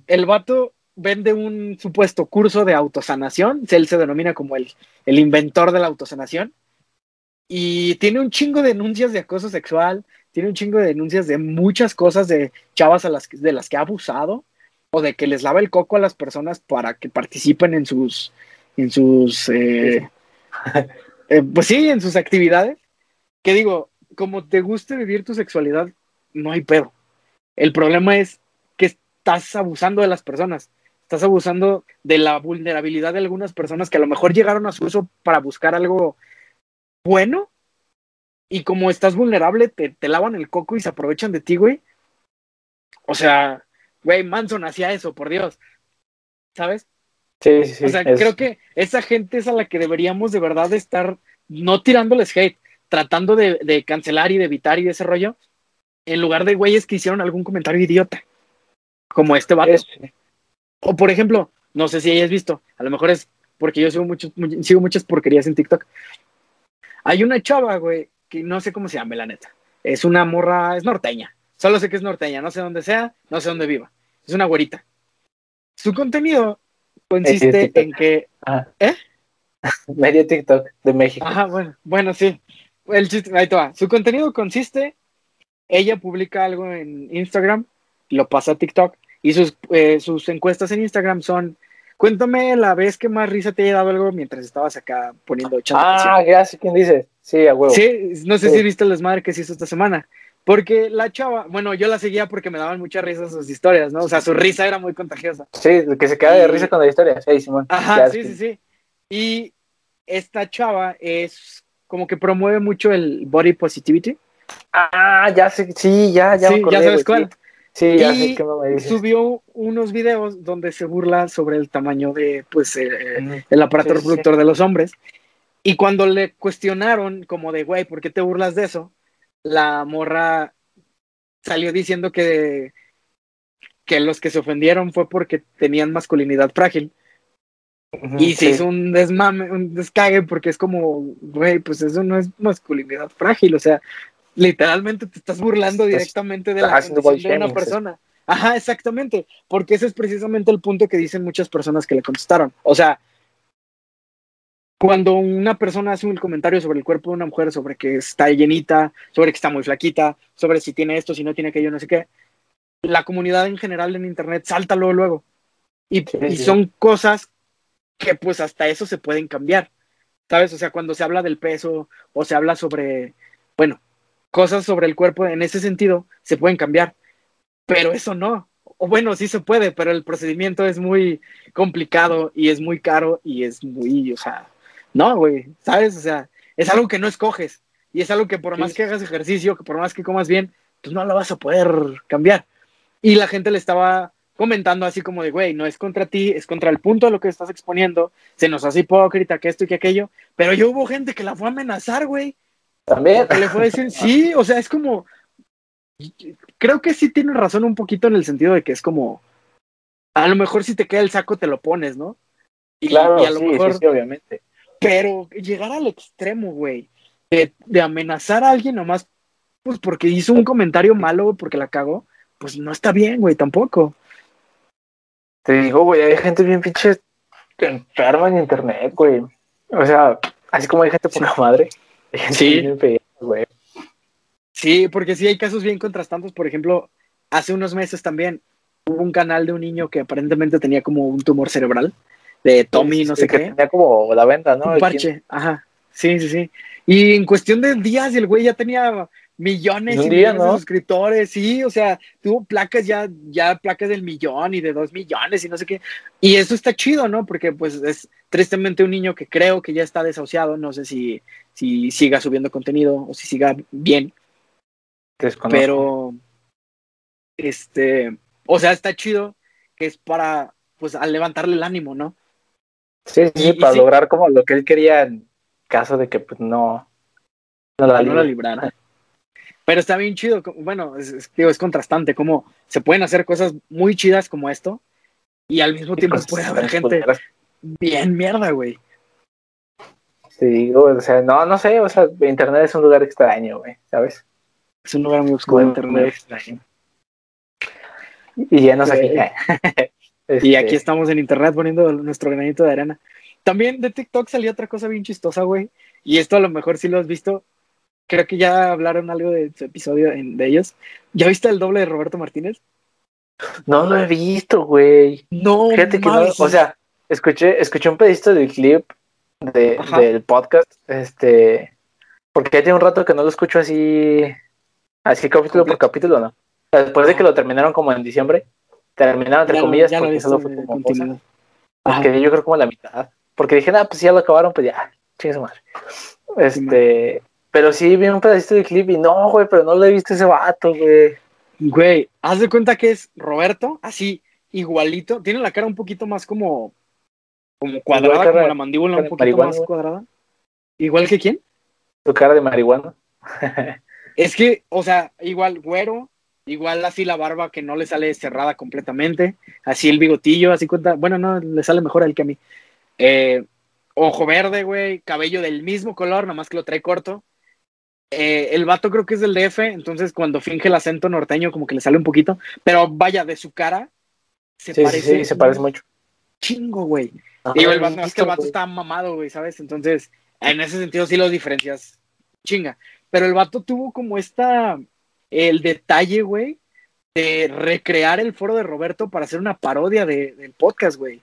El vato vende un supuesto curso de autosanación, él se denomina como el, el inventor de la autosanación, y tiene un chingo de denuncias de acoso sexual, tiene un chingo de denuncias de muchas cosas de chavas a las, de las que ha abusado, o de que les lava el coco a las personas para que participen en sus, en sus, eh, eh, pues sí, en sus actividades, que digo, como te guste vivir tu sexualidad, no hay pedo. El problema es que estás abusando de las personas, estás abusando de la vulnerabilidad de algunas personas que a lo mejor llegaron a su uso para buscar algo bueno y como estás vulnerable, te, te lavan el coco y se aprovechan de ti, güey. O sea, güey, Manson hacía eso, por Dios. ¿Sabes? Sí, sí, sí. O sea, creo que esa gente es a la que deberíamos de verdad estar no tirándoles hate, tratando de, de cancelar y de evitar y de ese rollo, en lugar de güeyes que hicieron algún comentario idiota, como este vato. Es- O por ejemplo, no sé si hayas visto, a lo mejor es porque yo sigo, muchos, mu- sigo muchas porquerías en TikTok. Hay una chava, güey, que no sé cómo se llama, la neta. Es una morra, es norteña. Solo sé que es norteña, no sé dónde sea, no sé dónde viva. Es una güerita. Su contenido consiste en que Ah. ¿Eh? Media TikTok de México. Ajá, bueno, bueno, sí. El chiste, ahí te va. Su contenido consiste, ella publica algo en Instagram, lo pasa a TikTok, y sus, eh, sus encuestas en Instagram son, cuéntame la vez que más risa te haya dado algo mientras estabas acá poniendo echando canción". Ah, ya sé quién dice. Sí, a huevo. Sí, no sé Sí. si viste el desmadre que se hizo esta semana. Porque la chava, bueno, yo la seguía porque me daban mucha risa sus historias, ¿no? O sea, su risa era muy contagiosa. Sí, que se queda de Y- risa con la historia. Sí, Simón. Ajá, sí, sí, sí. Y esta chava es como que promueve mucho el body positivity. Ah, ya sé. Sí, ya, ya. Sí, me acordé, ya sabes cuál. Sí, Sí, ya Y sé qué me dices. Subió unos videos donde se burla sobre el tamaño de, pues, eh, el aparato Sí, sí, reproductor de los hombres. Y cuando le cuestionaron, como de, güey, ¿por qué te burlas de eso? La morra salió diciendo que, que los que se ofendieron fue porque tenían masculinidad frágil. Y se sí. hizo un desmame, un descague, porque es como, güey, pues eso no es masculinidad frágil. O sea, literalmente te estás burlando Estás directamente de la condición de una persona. Ajá, exactamente. Porque ese es precisamente el punto que dicen muchas personas que le contestaron. O sea, cuando una persona hace un comentario sobre el cuerpo de una mujer, sobre que está llenita, sobre que está muy flaquita, sobre si tiene esto, si no tiene aquello, no sé qué, la comunidad en general en internet salta luego, luego. Y, Sí, y sí. son cosas que pues hasta eso se pueden cambiar. ¿Sabes? O sea, cuando se habla del peso o se habla sobre, bueno, cosas sobre el cuerpo en ese sentido, se pueden cambiar. Pero eso no. O bueno, sí se puede, pero el procedimiento es muy complicado y es muy caro y es muy, o sea, no, güey, ¿sabes? O sea, es algo que no escoges y es algo que por más que hagas ejercicio, que por más que comas bien, pues no lo vas a poder cambiar. Y la gente le estaba comentando así como de, güey, no es contra ti, es contra el punto de lo que estás exponiendo, se nos hace hipócrita que esto y que aquello, pero yo hubo gente que la fue a amenazar, güey, También. que le fue a decir, sí, o sea, es como, creo que sí tiene razón un poquito en el sentido de que es como, a lo mejor si te queda el saco te lo pones, ¿no? Y, Claro, y a lo sí, mejor, sí, sí, obviamente. Pero llegar al extremo, güey, de, de amenazar a alguien nomás, pues porque hizo un comentario malo, porque la cagó, pues no está bien, güey, tampoco. Te digo, güey, hay gente bien pinche enferma en internet, güey. O sea, así como hay gente poca madre. hay gente Sí. bien fea, güey. Sí, porque sí hay casos bien contrastantes. Por ejemplo, hace unos meses también hubo un canal de un niño que aparentemente tenía como un tumor cerebral, de Tommy, no Sí, sé que qué. Tenía como la venta, ¿no? un parche, ajá. Sí, sí, sí. Y en cuestión de días, el güey ya tenía millones y millones ¿no? de suscriptores, sí, o sea, tuvo placas ya, ya placas del millón y de dos millones y no sé qué. Y eso está chido, ¿no? Porque pues es tristemente un niño que creo que ya está desahuciado, no sé si, si siga subiendo contenido o si siga bien, Desconozco. pero este, o sea, está chido que es para pues al levantarle el ánimo, ¿no? Sí, sí, y- y para sí. lograr como lo que él quería en caso de que pues no, no la no la libre. librara. Pero está bien chido, bueno, es, es- digo, es contrastante, como se pueden hacer cosas muy chidas como esto y al mismo tiempo Pues, puede haber pues, gente bien mierda, güey. Sí, o sea, no, no sé, o sea, internet es un lugar extraño, güey, ¿sabes? Es un lugar muy oscuro Muy, de muy internet. extraño. Y ya nos aquí. Y Este, aquí estamos en internet poniendo nuestro granito de arena. También de TikTok salió otra cosa bien chistosa, güey. Y esto a lo mejor sí lo has visto. Creo que ya hablaron algo de su episodio en- de ellos. ¿Ya viste el doble de Roberto Martínez? No lo he visto, güey. No, Fíjate que no, o sea, escuché, escuché un pedacito del clip de, del podcast, este, porque ya tiene un rato que no lo escucho así, así capítulo por capítulo, ¿no? Después de que lo terminaron como en diciembre, terminaron entre Ya comillas, lo porque viste solo fue de como cosa. Ajá. yo creo como la mitad, porque dije, nada, pues ya lo acabaron, pues ya, chingue su madre. Este, pero sí vi un pedacito del clip y no, güey, pero no lo he visto ese vato, güey. Güey, haz de cuenta que es Roberto, así, igualito. Tiene la cara un poquito más como, como cuadrada, cara- como la mandíbula un de poquito más güey. cuadrada. ¿Igual que quién? Tu cara de marihuana. Es que, o sea, igual güero, igual así la barba que no le sale cerrada completamente, así el bigotillo, así cuenta, bueno, no, le sale mejor a él que a mí. Eh, ojo verde, güey, cabello del mismo color, nomás que lo trae corto. Eh, el vato creo que es del DF, entonces cuando finge el acento norteño como que le sale un poquito, pero vaya, de su cara se Sí, sí, parece sí, se parece mucho. chingo, güey. Digo, el vato, no, es que el vato está mamado, güey, ¿sabes? Entonces, en ese sentido sí los diferencias. Chinga. Pero el vato tuvo como esta, el detalle, güey, de recrear el foro de Roberto para hacer una parodia de- del podcast, güey.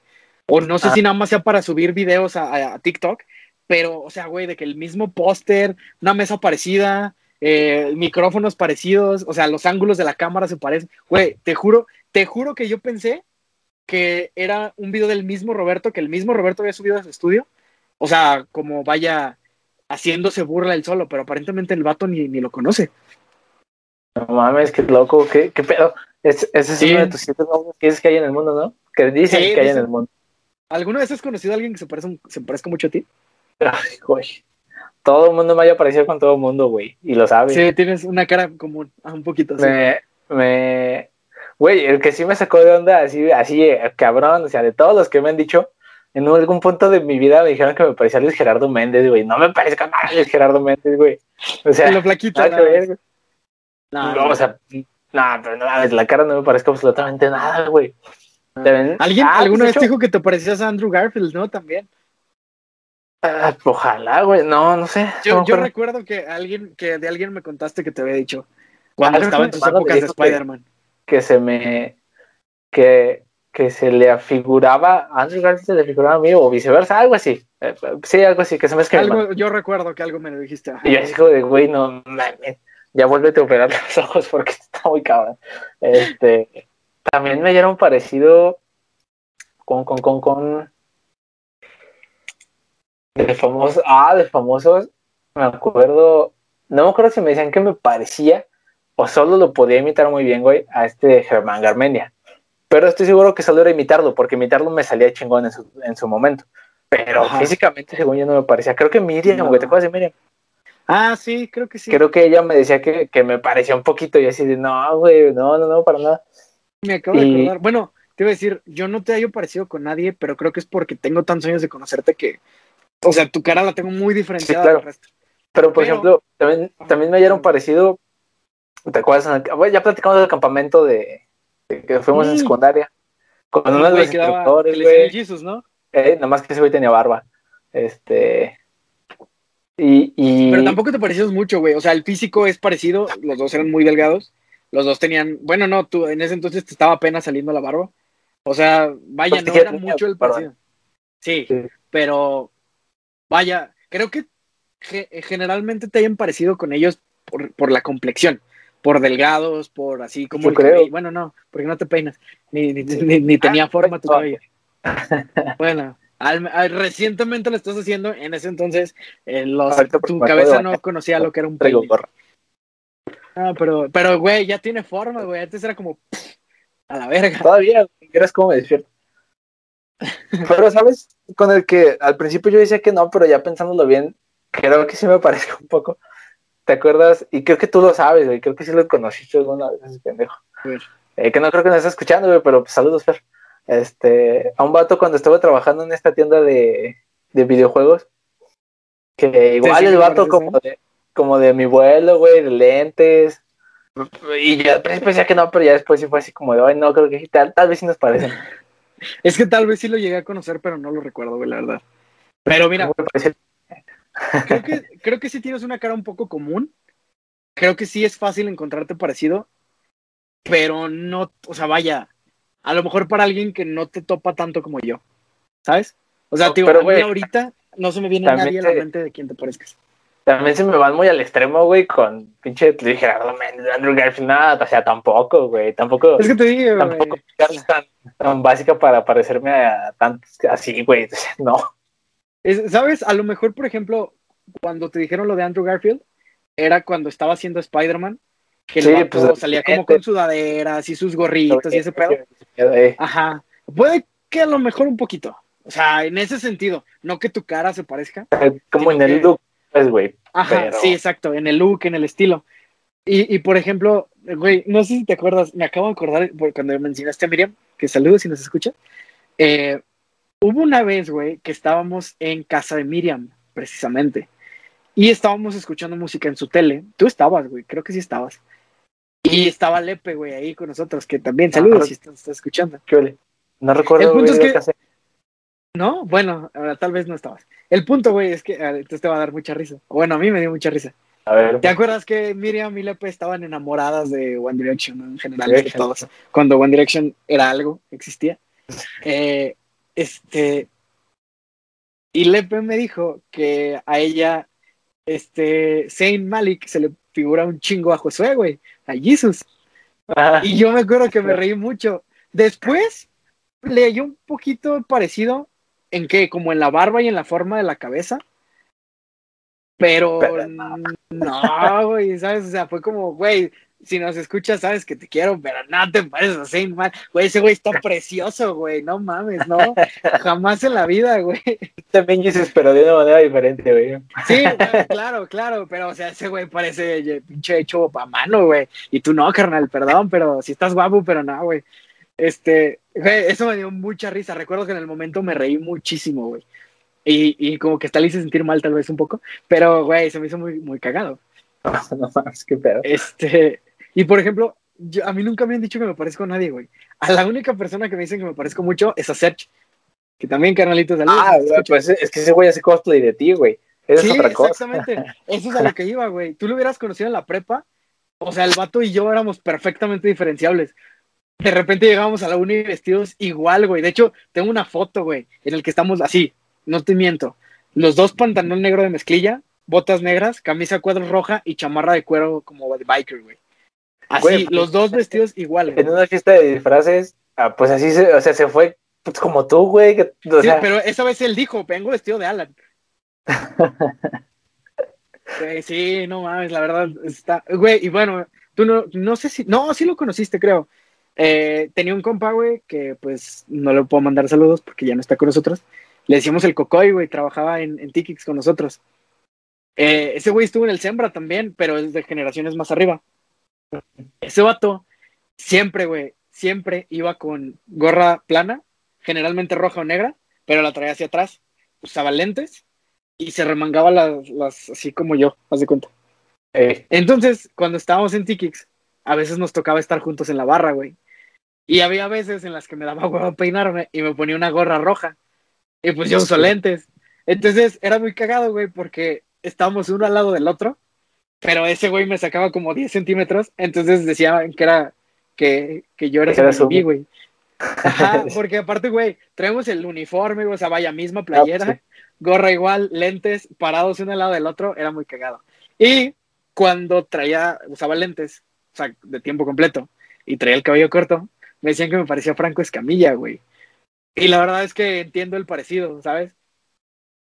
O no sé Ah. si nada más sea para subir videos a, a- a TikTok, pero, o sea, güey, de que el mismo póster, una mesa parecida, eh, micrófonos parecidos, o sea, los ángulos de la cámara se parecen. Güey, te juro, te juro que yo pensé que era un video del mismo Roberto, que el mismo Roberto había subido a su estudio. O sea, como vaya haciéndose burla él solo, pero aparentemente el vato ni, ni lo conoce. No mames, qué loco, qué, qué pedo. Es- ese es Sí. uno de tus siete nombres que dices que hay en el mundo, ¿no? Que dicen Sí, que hay en el mundo. ¿Alguna vez has conocido a alguien que se, parece un- se parezca mucho a ti? Ay, güey. Todo el mundo me haya parecido con todo el mundo, güey. Y lo sabe. Sí, tienes una cara común, ah, un poquito así. Me, me, güey, el que sí me sacó de onda, así, así, eh, cabrón, o sea, de todos los que me han dicho, en algún punto de mi vida me dijeron que me parecía Luis Gerardo Méndez, güey. No me parezco nada a Luis Gerardo Méndez, güey. O sea, lo flaquito. nada que nada ver. No, No, no. o sea, no, pero nada, la cara no me parezco absolutamente nada, güey. Ven- ¿Alguien Ah, alguna pues, vez hecho, dijo que te parecías a Andrew Garfield, no? También. ah, ojalá, güey. No, no sé. Yo, no yo recuerdo que alguien, que de alguien me contaste que te había dicho cuando estaba en tus épocas de que- Spider-Man. que se me que, que se le afiguraba a Andrew Garfield se le afiguraba a mí o viceversa, algo así. Eh, sí, algo así, que se me es que yo recuerdo que algo me lo dijiste. y yo así como de güey, no mames, ya vuélvete a operar los ojos porque está muy cabrón. Este también me dieron parecido con con con con de famosos, ah, de famosos, me acuerdo, no me acuerdo si me decían que me parecía o solo lo podía imitar muy bien, güey, a este Germán Garmendia. Pero estoy seguro que solo era imitarlo, porque imitarlo me salía chingón en su, en su momento. Pero Ajá. físicamente, según yo, no me parecía. Creo que Miriam, No. güey, ¿te acuerdas de Miriam? Ah, sí, creo que sí. Creo que ella me decía que, que me parecía un poquito y así de, no, güey, no, no, no, para nada. Me acabo de acordar. Bueno, te iba a decir, yo no te hallo parecido con nadie, pero creo que es porque tengo tantos años de conocerte que, o sea, tu cara la tengo muy diferenciada Sí, claro. del resto. Pero, por Pero- ejemplo, también, también me dieron parecido, ¿te acuerdas? Bueno, ya platicamos del campamento de, de que fuimos en secundaria. Con uno de los instructores, güey. Jesus, ¿no? Eh, nada más que ese güey tenía barba. Este. Y. y Pero tampoco te parecías mucho, güey. O sea, el físico es parecido, los dos eran muy delgados. Los dos tenían, bueno, no, tú en ese entonces te estaba apenas saliendo la barba. O sea, vaya, Pues no era mucho el parecido. Sí, Sí. pero vaya, creo que ge- generalmente te hayan parecido con ellos por, por la complexión, por delgados, por así como Yo el creo. cabello. Bueno, no, porque no te peinas, ni, ni, ni- ni tenía Ah, forma tu cabello. Bueno, al- al- recientemente lo estás haciendo, en ese entonces eh, los- tu cabeza no conocía lo que era un peine. Ah, pero, pero, güey, ya tiene forma, güey. Antes era como a la verga. Todavía, güey, ¿crees cómo me despierto? Pero, ¿sabes? Con el que al principio yo decía que no, pero ya pensándolo bien, creo que sí me parezco un poco. ¿Te acuerdas? Y creo que tú lo sabes, güey. Creo que sí lo conociste alguna vez, ese pendejo. Eh, que no creo que nos esté escuchando, güey, pero pues, saludos, Fer. Este, a un vato cuando estuve trabajando en esta tienda de, de videojuegos, que igual sí el vato como de, como de mi vuelo, güey, de lentes. Y yo al principio decía que no, pero ya después sí fue así como de, ay, no, creo que tal, tal vez sí nos parecen. Es que tal vez sí lo llegué a conocer, pero no lo recuerdo, güey, la verdad. Pero mira, creo que, creo que sí tienes una cara un poco común. Creo que sí es fácil encontrarte parecido. pero no, o sea, vaya, a lo mejor para alguien que no te topa tanto como yo, ¿sabes? O sea, No, tío, pero, a mí ahorita no se me viene nadie a la te- mente de quien te parezcas. También se me van muy al extremo, güey, con pinche Gerardo Méndez, Andrew Garfield, nada, o sea, tampoco, güey, tampoco, Es que te digo, tampoco es tan, tan básica para parecerme a tantos así, güey, o sea, no. Es- ¿Sabes? A lo mejor, por ejemplo, cuando te dijeron lo de Andrew Garfield, era cuando estaba haciendo Spider-Man, que el Sí, vato pues, salía como con sudaderas y sus gorritos y ese pedo. Ajá. Puede que a lo mejor un poquito. O sea, en ese sentido, no que tu cara se parezca. Como en el que- look, pues, güey. Ajá, Pero- sí, exacto, en el look, en el estilo. Y, y por ejemplo, güey, no sé si te acuerdas, me acabo de acordar por cuando mencionaste a Miriam, que saludos si nos escucha. Eh, hubo una vez, güey, que estábamos en casa de Miriam, precisamente, y estábamos escuchando música en su tele. Tú estabas, güey, creo que sí estabas. Y estaba Lepe, güey, ahí con nosotros, que también, saludos Ajá. si estás, estás escuchando. ¿Qué ole? No recuerdo, El punto es que-. No, bueno, ahora tal vez no estabas. El punto, güey, es que entonces te va a dar mucha risa. Bueno, a mí me dio mucha risa. A ver, ¿Te acuerdas que Miriam y Lepe estaban enamoradas de One Direction ¿no? en general? Direction. todos, cuando One Direction era algo, existía. Eh, este. Y Lepe me dijo que a ella, este, Saint Malik se le figura un chingo a Josué, güey, a Jesus. Y yo me acuerdo que me reí mucho. Después leí un poquito parecido en que, como en la barba y en la forma de la cabeza. Pero Pero no, güey, ¿sabes? O sea, fue como, güey, si nos escuchas, sabes que te quiero, pero no te pareces a Saint Mal. Güey, ese güey está precioso, güey, no mames, no. Jamás en la vida, güey. también dices, pero de una manera diferente, güey. Sí, güey, claro, claro, pero o sea, ese güey parece pinche hecho a mano, güey. Y tú no, carnal, perdón, pero si estás guapo, pero no, güey. Este, güey, eso me dio mucha risa. Recuerdo que en el momento me reí muchísimo, güey. Y, y como que hasta le hice sentir mal tal vez un poco, pero, güey, se me hizo muy, muy cagado. No mames, qué pedo. Este, y por ejemplo, yo- a mí nunca me han dicho que me parezco a nadie, güey. A la única persona que me dicen que me parezco mucho es a Serge, que también, carnalito, saludos. Ah, ¿me güey, pues es que ese güey hace cosplay de ti, güey. Esa sí, es otra cosa. exactamente. Eso es a lo que iba, güey. Tú lo hubieras conocido en la prepa. O sea, el vato y yo éramos perfectamente diferenciables. De repente llegábamos a la uni vestidos igual, güey. De hecho, tengo una foto, güey, en el que estamos así. No te miento. Los dos pantalón negro de mezclilla, botas negras, camisa a cuadros roja y chamarra de cuero como de biker, güey. Así, Güey, los dos vestidos iguales. En una fiesta de disfraces, ah, pues así se, o sea, se fue pues, como tú, güey. que- O Sí, sea, pero esa vez él dijo, vengo vestido de Alan. Güey, sí, no mames, la verdad está. Güey, y bueno, tú no, no sé si. No, sí lo conociste, creo. Eh, tenía un compa, güey, que pues no le puedo mandar saludos porque ya no está con nosotros. Le decíamos el Cocoy, güey, trabajaba en, en Tikix con nosotros. Eh, ese güey estuvo en el Sembra también, pero es de generaciones más arriba. Ese vato siempre, güey, siempre iba con gorra plana, generalmente roja o negra, pero la traía hacia atrás. Usaba lentes y se remangaba las, las así como yo, haz de cuenta. eh, Entonces, cuando estábamos en Tikix, a veces nos tocaba estar juntos en la barra, güey. Y había veces en las que me daba huevo peinarme y me ponía una gorra roja. Y pues yo uso lentes. Entonces era muy cagado, güey, porque estábamos uno al lado del otro, pero ese güey me sacaba como 10 centímetros, entonces decían que era que, que yo era un- güey. Ajá, porque aparte, güey, traemos el uniforme, o sea, vaya, misma playera, Ah, sí. gorra igual, lentes, parados uno al lado del otro, era muy cagado. Y cuando traía, usaba lentes, o sea, de tiempo completo, y traía el cabello corto, me decían que me parecía Franco Escamilla, güey. Y la verdad es que entiendo el parecido, ¿sabes?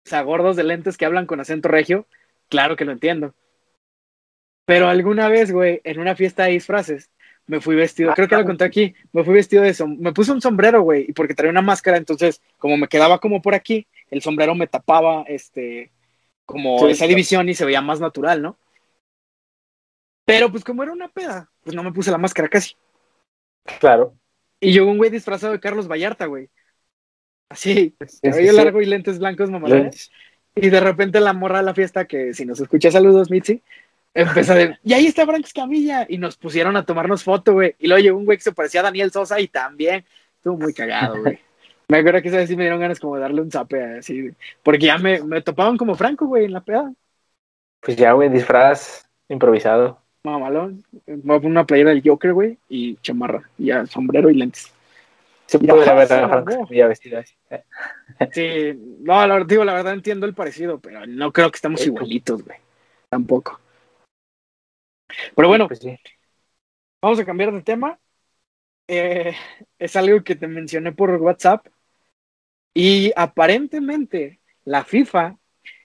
O sea, gordos de lentes que hablan con acento regio, claro que lo entiendo. Pero alguna vez, güey, en una fiesta de disfraces, me fui vestido, creo que lo conté aquí, me fui vestido de som me puse un sombrero, güey, y porque traía una máscara, entonces, como me quedaba como por aquí, el sombrero me tapaba, este, como Sí, esa división y se veía más natural, ¿no? Pero pues como era una peda, pues no me puse la máscara casi. claro. Y llegó un güey disfrazado de Carlos Vallarta, güey. Así, Sí, sí, cabello sí. largo y lentes blancos mamalones. Y de repente la morra de la fiesta, que si nos escucha saludos, Mitzi, empezó de, y ahí está Frank Escamilla. Y nos pusieron a tomarnos foto, güey. Y luego llegó un güey que se parecía a Daniel Sosa y también estuvo muy cagado, güey. Me acuerdo que esa vez sí me dieron ganas como de darle un zape así, porque ya me, me topaban como Franco, güey, en la peda. Pues ya, güey, disfraz improvisado. mamalón. Me voy a una playera del Joker, güey, y chamarra, y ya sombrero y lentes. Se Ya ver pasa, a Franco. Escamilla vestido así. Sí, no, la, digo, la verdad entiendo el parecido, pero no creo que estamos Sí. igualitos, güey. Tampoco. Pero bueno, Pues sí. vamos a cambiar de tema. Eh, es algo que te mencioné por WhatsApp. Y aparentemente la FIFA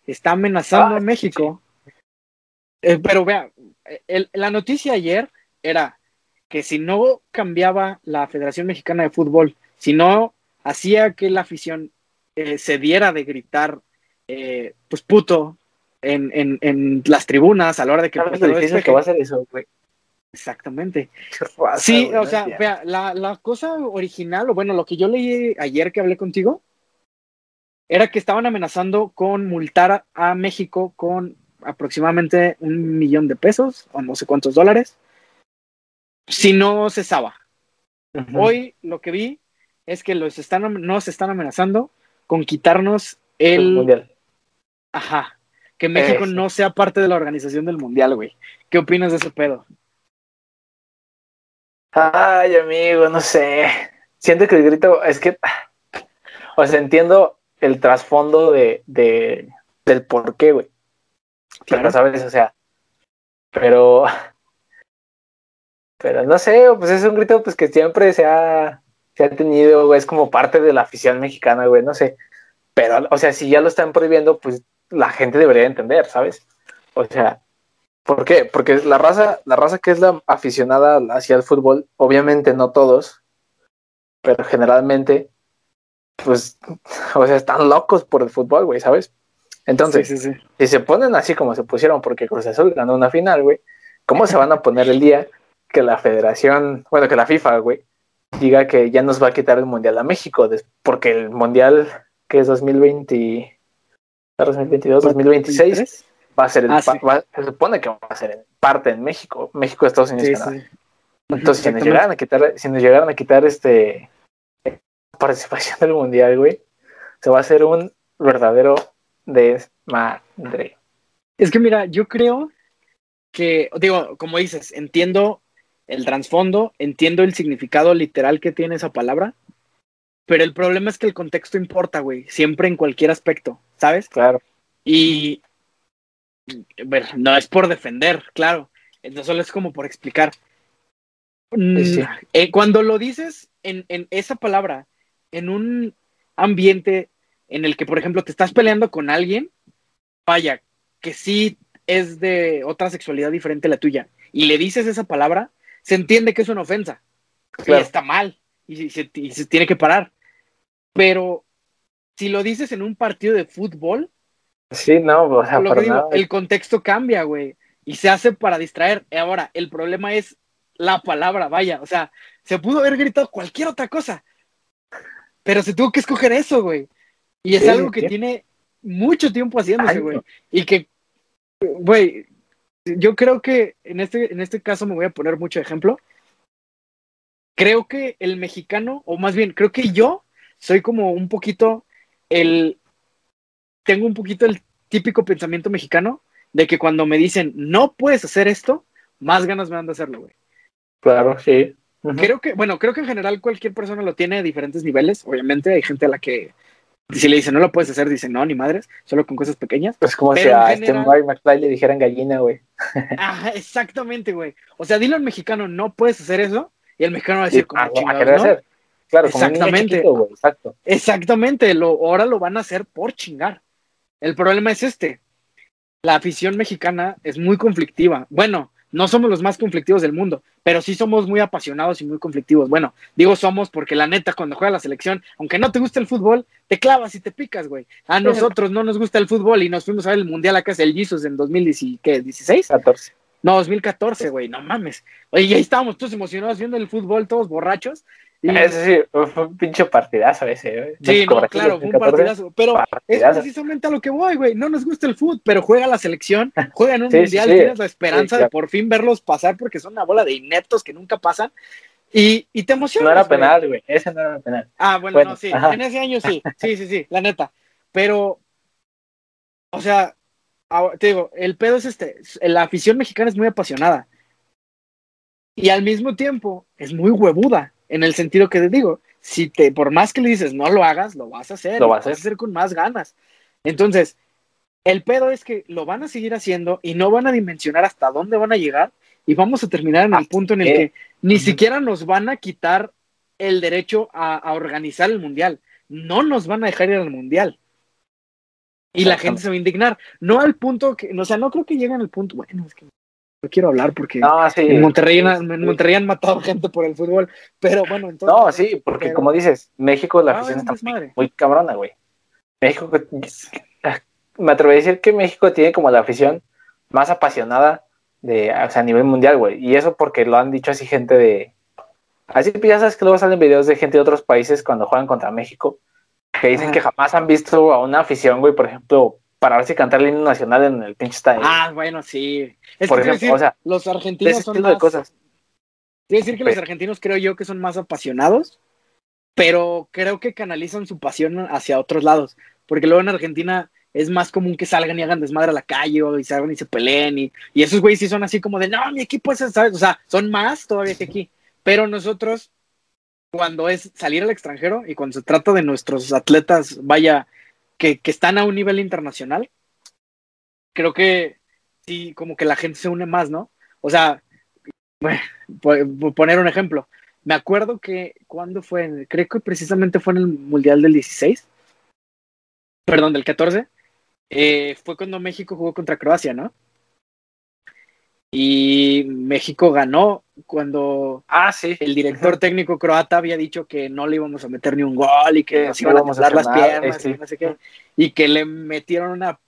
está amenazando Ah, a México. Eh, pero vea, el- la noticia ayer era que si no cambiaba la Federación Mexicana de Fútbol, si no hacía que la afición eh, se diera de gritar, pues puto, en, en, en las tribunas a la hora de que ¿Sabes lo difícil que va a ser eso, güey? Exactamente. Sí, o sea, vea, la, la cosa original, o bueno, lo que yo leí ayer que hablé contigo, era que estaban amenazando con multar a México con aproximadamente un millón de pesos, o no sé cuántos dólares, si no cesaba. Ujú. Hoy lo que vi es que los están, nos están amenazando con quitarnos El el... mundial. Ajá. Que México no sea parte de la organización del mundial, güey. ¿Qué opinas de ese pedo? Ay, amigo, no sé. Siento que el grito es que, o sea, entiendo el trasfondo de, de del por qué, güey. Claro, sabes, o sea, pero, pero no sé, pues es un grito pues que siempre se ha, se ha tenido, güey, es como parte de la afición mexicana, güey, no sé. Pero, o sea, si ya lo están prohibiendo, pues la gente debería entender, ¿sabes? O sea, ¿por qué? Porque la raza, la raza que es la aficionada hacia el fútbol, obviamente no todos, pero generalmente, pues, o sea, están locos por el fútbol, güey, ¿sabes? Entonces, sí, sí, sí. si se ponen así como se pusieron porque Cruz Azul ganó una final, güey, ¿cómo se van a poner el día que la federación, bueno, que la FIFA, güey, diga que ya nos va a quitar el mundial a México? Porque el mundial que es 2020, 2022, 2026 va a ser, el Ah, pa- sí. va- se supone que va a ser en parte en México, México, Estados Unidos, Sí, Canadá. sí. Entonces, si nos llegaran a quitar, si nos llegaran a quitar este participación del mundial, güey, se va a hacer un verdadero desmadre. Es que mira, yo creo que, digo, como dices, entiendo el trasfondo, entiendo el significado literal que tiene esa palabra, pero el problema es que el contexto importa, güey, siempre en cualquier aspecto, ¿sabes? Claro. Y, bueno, no es por defender, claro, no solo es como por explicar. Mm, Sí, sí. eh, cuando lo dices en, en esa palabra, en un ambiente en el que, por ejemplo, te estás peleando con alguien, vaya, que sí es de otra sexualidad diferente a la tuya, y le dices esa palabra, se entiende que es una ofensa. Claro. Y está mal, y se, y se tiene que parar. Pero si lo dices en un partido de fútbol, Sí, no, o sea, lo para que digo, nada. el contexto cambia, güey, y se hace para distraer. Ahora, el problema es la palabra, vaya, o sea, se pudo haber gritado cualquier otra cosa, pero se tuvo que escoger eso, güey. Y es Sí, algo que sí. tiene mucho tiempo haciéndose, güey. Y que, güey, yo creo que en este, en este caso me voy a poner mucho ejemplo. Creo que el mexicano, o más bien, creo que yo soy como un poquito el. Tengo un poquito el típico pensamiento mexicano de que cuando me dicen no puedes hacer esto, más ganas me dan de hacerlo, güey. Claro, sí. Creo que, bueno, creo que en general cualquier persona lo tiene a diferentes niveles. Obviamente, hay gente a la que si le dicen no lo puedes hacer, dicen no, ni madres, solo con cosas pequeñas. Es como si Pero a este general- Mary McFly le dijeran gallina, güey. Ajá, exactamente, güey. O sea, dile al mexicano no puedes hacer eso, y el mexicano va a decir Sí, como a- a hacer. Claro, como Exactamente. chiquito, güey, exacto. Exactamente, lo, ahora lo van a hacer por chingar. El problema es este. La afición mexicana es muy conflictiva. Bueno, no somos los más conflictivos del mundo, pero sí somos muy apasionados y muy conflictivos. Bueno, digo somos porque la neta, cuando juega la selección, aunque no te guste el fútbol, te clavas y te picas, güey. A Sí. nosotros no nos gusta el fútbol y nos fuimos a ver el Mundial acá, es el Jesus en 2016. 14. No, 2014, güey, no mames. Oye, y ahí estábamos todos emocionados viendo el fútbol, todos borrachos. Sí, fue un pinche partidazo ese, güey. Sí, no, claro, fue un 2014. partidazo. Pero es Partidazo. precisamente a lo que voy, güey. No nos gusta el fútbol, pero juega la selección, juega en un Sí, mundial, sí. tienes la esperanza claro. de por fin verlos pasar porque son una bola de ineptos que nunca pasan. Y, y te emocionas. No era penal, güey. Ese no era penal. Ah, bueno, Bueno, no, sí. ajá. En ese año sí. Sí, sí, sí, la neta. Pero, o sea, te digo, el pedo es este. La afición mexicana es muy apasionada. Y al mismo tiempo es muy huevuda, en el sentido que te digo, si te, por más que le dices no lo hagas, lo vas a hacer, Lo lo vas a hacer. con más ganas. Entonces, el pedo es que lo van a seguir haciendo y no van a dimensionar hasta dónde van a llegar y vamos a terminar en el Así punto en el es. que ni siquiera nos van a quitar el derecho a, a organizar el mundial. No nos van a dejar ir al mundial. Y la gente se va a indignar. No al punto que, o sea, no creo que lleguen al punto, bueno, es que no quiero hablar porque No, sí. en, Monterrey, Sí, en Monterrey han matado gente por el fútbol, pero bueno, entonces... No, sí, porque pero- como dices, México la Ah, afición está muy, muy cabrona, güey. México, me atrevería a decir que México tiene como la afición más apasionada de, o sea, a nivel mundial, güey. Y eso porque lo han dicho así gente de... Así pues, ya sabes que luego salen videos de gente de otros países cuando juegan contra México, que dicen Ajá. que jamás han visto a una afición, güey, por ejemplo, pararse y cantar el himno nacional en el pinche estadio. Ah, bueno, sí. Es Por que ejemplo, decir, o sea, los argentinos son más... de cosas. A decir que los argentinos creo yo que son más apasionados, pero creo que canalizan su pasión hacia otros lados, porque luego en Argentina es más común que salgan y hagan desmadre a la calle o y salgan y se peleen y, y esos güeyes sí son así como de, no, mi equipo es, ¿sabes? O sea, son más todavía que aquí, pero nosotros cuando es salir al extranjero y cuando se trata de nuestros atletas, vaya, que, que están a un nivel internacional, creo que sí, como que la gente se une más, ¿no? O sea, bueno, poner un ejemplo, me acuerdo que cuando fue, creo que precisamente fue en el Mundial del 16, perdón, del 14, eh, fue cuando México jugó contra Croacia, ¿no? Y México ganó cuando Ah, sí. el director técnico croata había dicho que no le íbamos a meter ni un gol y que nos no iban a íbamos a temblar las piernas este. y no sé qué. Y que le metieron una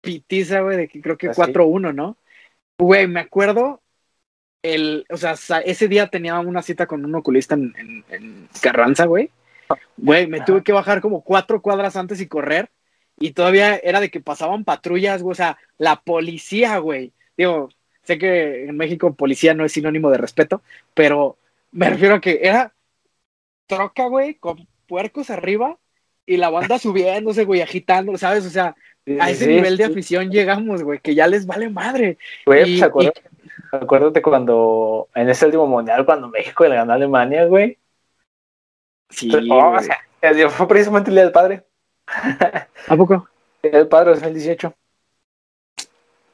pitiza, güey, de que creo que Así. 4-1, ¿no? Güey, me acuerdo, el, o sea, ese día tenía una cita con un oculista en, en- en Carranza, güey. Güey, me tuve que bajar como cuatro cuadras antes y correr. Y todavía era de que pasaban patrullas, güey, o sea, la policía, güey. Digo, sé que en México policía no es sinónimo de respeto, pero me refiero a que era troca, güey, con puercos arriba y la banda subiéndose, güey, agitando, ¿sabes? O sea, a ese Sí, nivel de sí. afición llegamos, güey, que ya les vale madre. Güey, Y- pues acuérdate, acuérdate cuando en ese último mundial, cuando México le ganó a Alemania, güey. Sí, Oh, güey. o sea, fue precisamente el día del padre. ¿A poco? El día del padre 2018.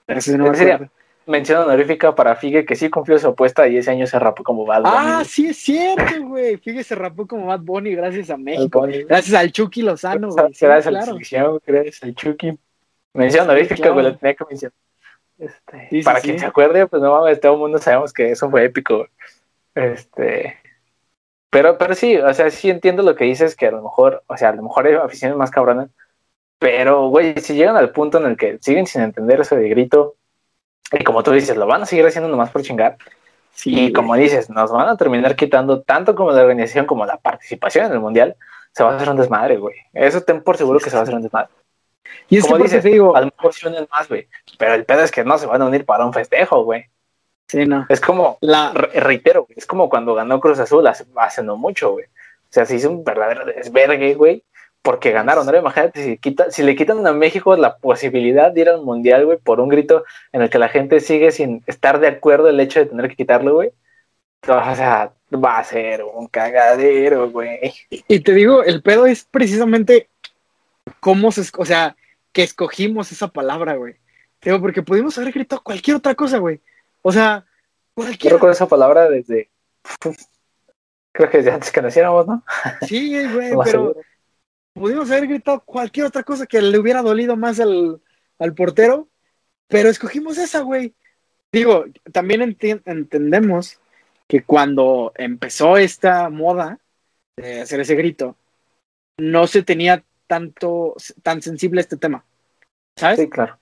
Ese no me. Mención honorífica para Figue, que sí cumplió su apuesta y ese año se rapó como Bad Bunny. Ah, sí es cierto, güey. Fíjese, rapó como Bad Bunny gracias a México. Gracias al Chucky Lozano, güey. Gracias a la claro. selección, gracias al Chucky. Mención honorífica, güey, la tenía que mencionar. Este, Sí, sí, para quien se acuerde, pues no mames, todo el mundo sabemos que eso fue épico. Este, pero, pero sí, o sea, sí entiendo lo que dices, que a lo mejor, o sea, a lo mejor hay aficiones más cabronas, pero, güey, si llegan al punto en el que siguen sin entender eso de grito, y como tú dices, lo van a seguir haciendo nomás por chingar, Sí, y como dices, nos van a terminar quitando tanto como la organización como la participación en el mundial, se va a hacer un desmadre, güey. Eso ten por seguro que se va a hacer un desmadre. Y es que como porque dices, te digo, A lo mejor se unen más, güey, pero el pedo es que no se van a unir para un festejo, güey. sí, no. Es como, La, re- reitero, güey, es como cuando ganó Cruz Azul hace, hace no mucho, güey. O sea, se hizo un verdadero desvergue, güey, porque ganaron. Ahora imagínate si, quita, si le quitan a México la posibilidad de ir al mundial, güey, por un grito en el que la gente sigue sin estar de acuerdo el hecho de tener que quitarlo, güey. O sea, va a ser un cagadero, güey. y te digo, el pedo es precisamente cómo se, o sea, que escogimos esa palabra, güey. Te Digo, porque pudimos haber gritado cualquier otra cosa, güey. O sea, Yo cualquier recuerdo esa palabra desde. Creo que desde antes que naciéramos, ¿no? Sí, güey, pero seguro. Pudimos haber gritado cualquier otra cosa que le hubiera dolido más al, al portero, pero escogimos esa, güey. Digo, también enti- entendemos que cuando empezó esta moda de hacer ese grito, no se tenía tanto, tan sensible este tema, ¿sabes? Sí, claro.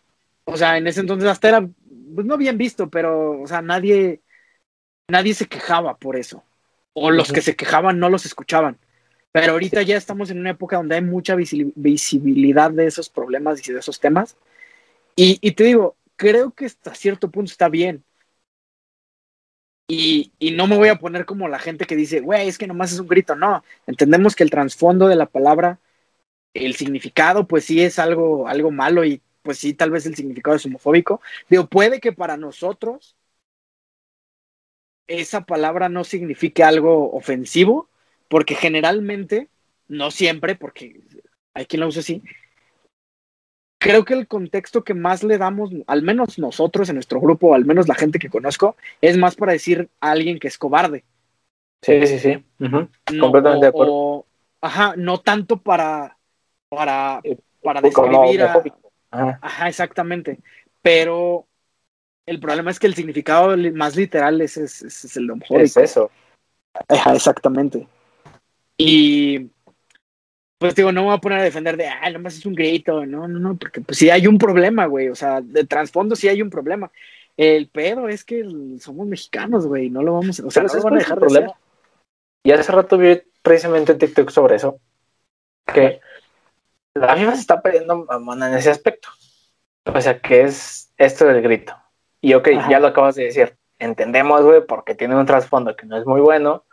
O sea, en ese entonces hasta era, pues no bien visto, pero, o sea, nadie, nadie se quejaba por eso. O los que se quejaban no los escuchaban. Pero ahorita ya estamos en una época donde hay mucha visi- visibilidad de esos problemas y de esos temas. Y, y te digo, creo que hasta cierto punto está bien. Y, y no me voy a poner como la gente que dice, güey, es que nomás es un grito. No, entendemos que el trasfondo de la palabra, el significado, pues sí es algo, algo malo y pues sí, tal vez el significado es homofóbico. Digo, puede que para nosotros esa palabra no signifique algo ofensivo, porque generalmente, no siempre, porque hay quien la usa así, creo que el contexto que más le damos, al menos nosotros en nuestro grupo, al menos la gente que conozco, es más para decir a alguien que es cobarde. Sí, sí, sí. Completamente de acuerdo. ajá, no tanto para, para, para describir a, ajá. exactamente. Pero el problema es que el significado más literal es, es, el homofóbico. Es eso. Ajá, exactamente. Y pues digo, no me voy a poner a defender de, ah, nomás es un grito, no, no, no, porque pues sí hay un problema, güey, o sea, de trasfondo sí hay un problema. El pedo es que somos mexicanos, güey, no lo vamos, o sea, no lo van a dejar de problema. Y hace rato vi precisamente en TikTok sobre eso, que la FIFA se está perdiendo en ese aspecto. O sea, que es esto del grito. Y ok, ya lo acabas de decir. Entendemos, güey, porque tiene un trasfondo que no es muy bueno,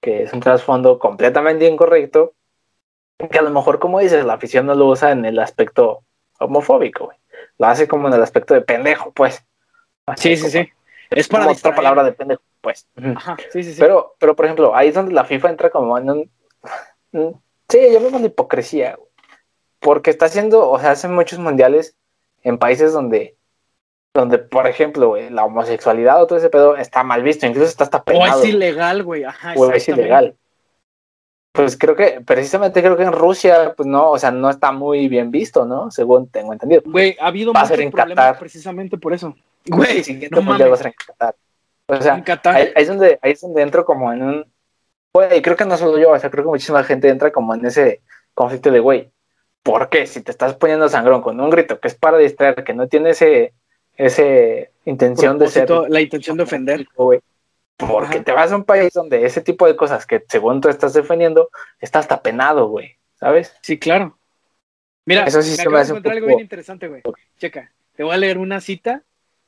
que es un trasfondo completamente incorrecto, que a lo mejor, como dices, la afición no lo usa en el aspecto homofóbico, güey. Lo hace como en el aspecto de pendejo, pues. sí, sí, sí. Es para otra palabra de pendejo, pues. Ajá, sí, sí, sí. Pero, pero, por ejemplo, ahí es donde la FIFA entra como en un... Sí, yo me de hipocresía, güey. Porque está haciendo, o sea, hace muchos mundiales en países donde donde, por ejemplo, la homosexualidad o todo ese pedo está mal visto, incluso está hasta penado. O es ilegal, güey, ajá. O es ilegal. Pues creo que, precisamente creo que en Rusia, pues no, o sea, no está muy bien visto, ¿no? Según tengo entendido. Güey, ha habido muchos problemas precisamente por eso. Güey, no mames. Va a ser en Qatar. O sea, en Qatar. Ahí, es donde, ahí es donde entro como en un... Güey, creo que no solo yo, o sea, creo que muchísima gente entra como en ese conflicto de, güey, ¿por qué? Si te estás poniendo sangrón con un grito que es para distraer, que no tiene ese ese intención de ser. La intención de ofender. porque te vas a un país donde ese tipo de cosas que según tú estás defendiendo, está hasta penado, güey. ¿Sabes? Sí, claro. Mira, Eso sí me acabo de encontrar algo bien interesante, güey. Checa, te voy a leer una cita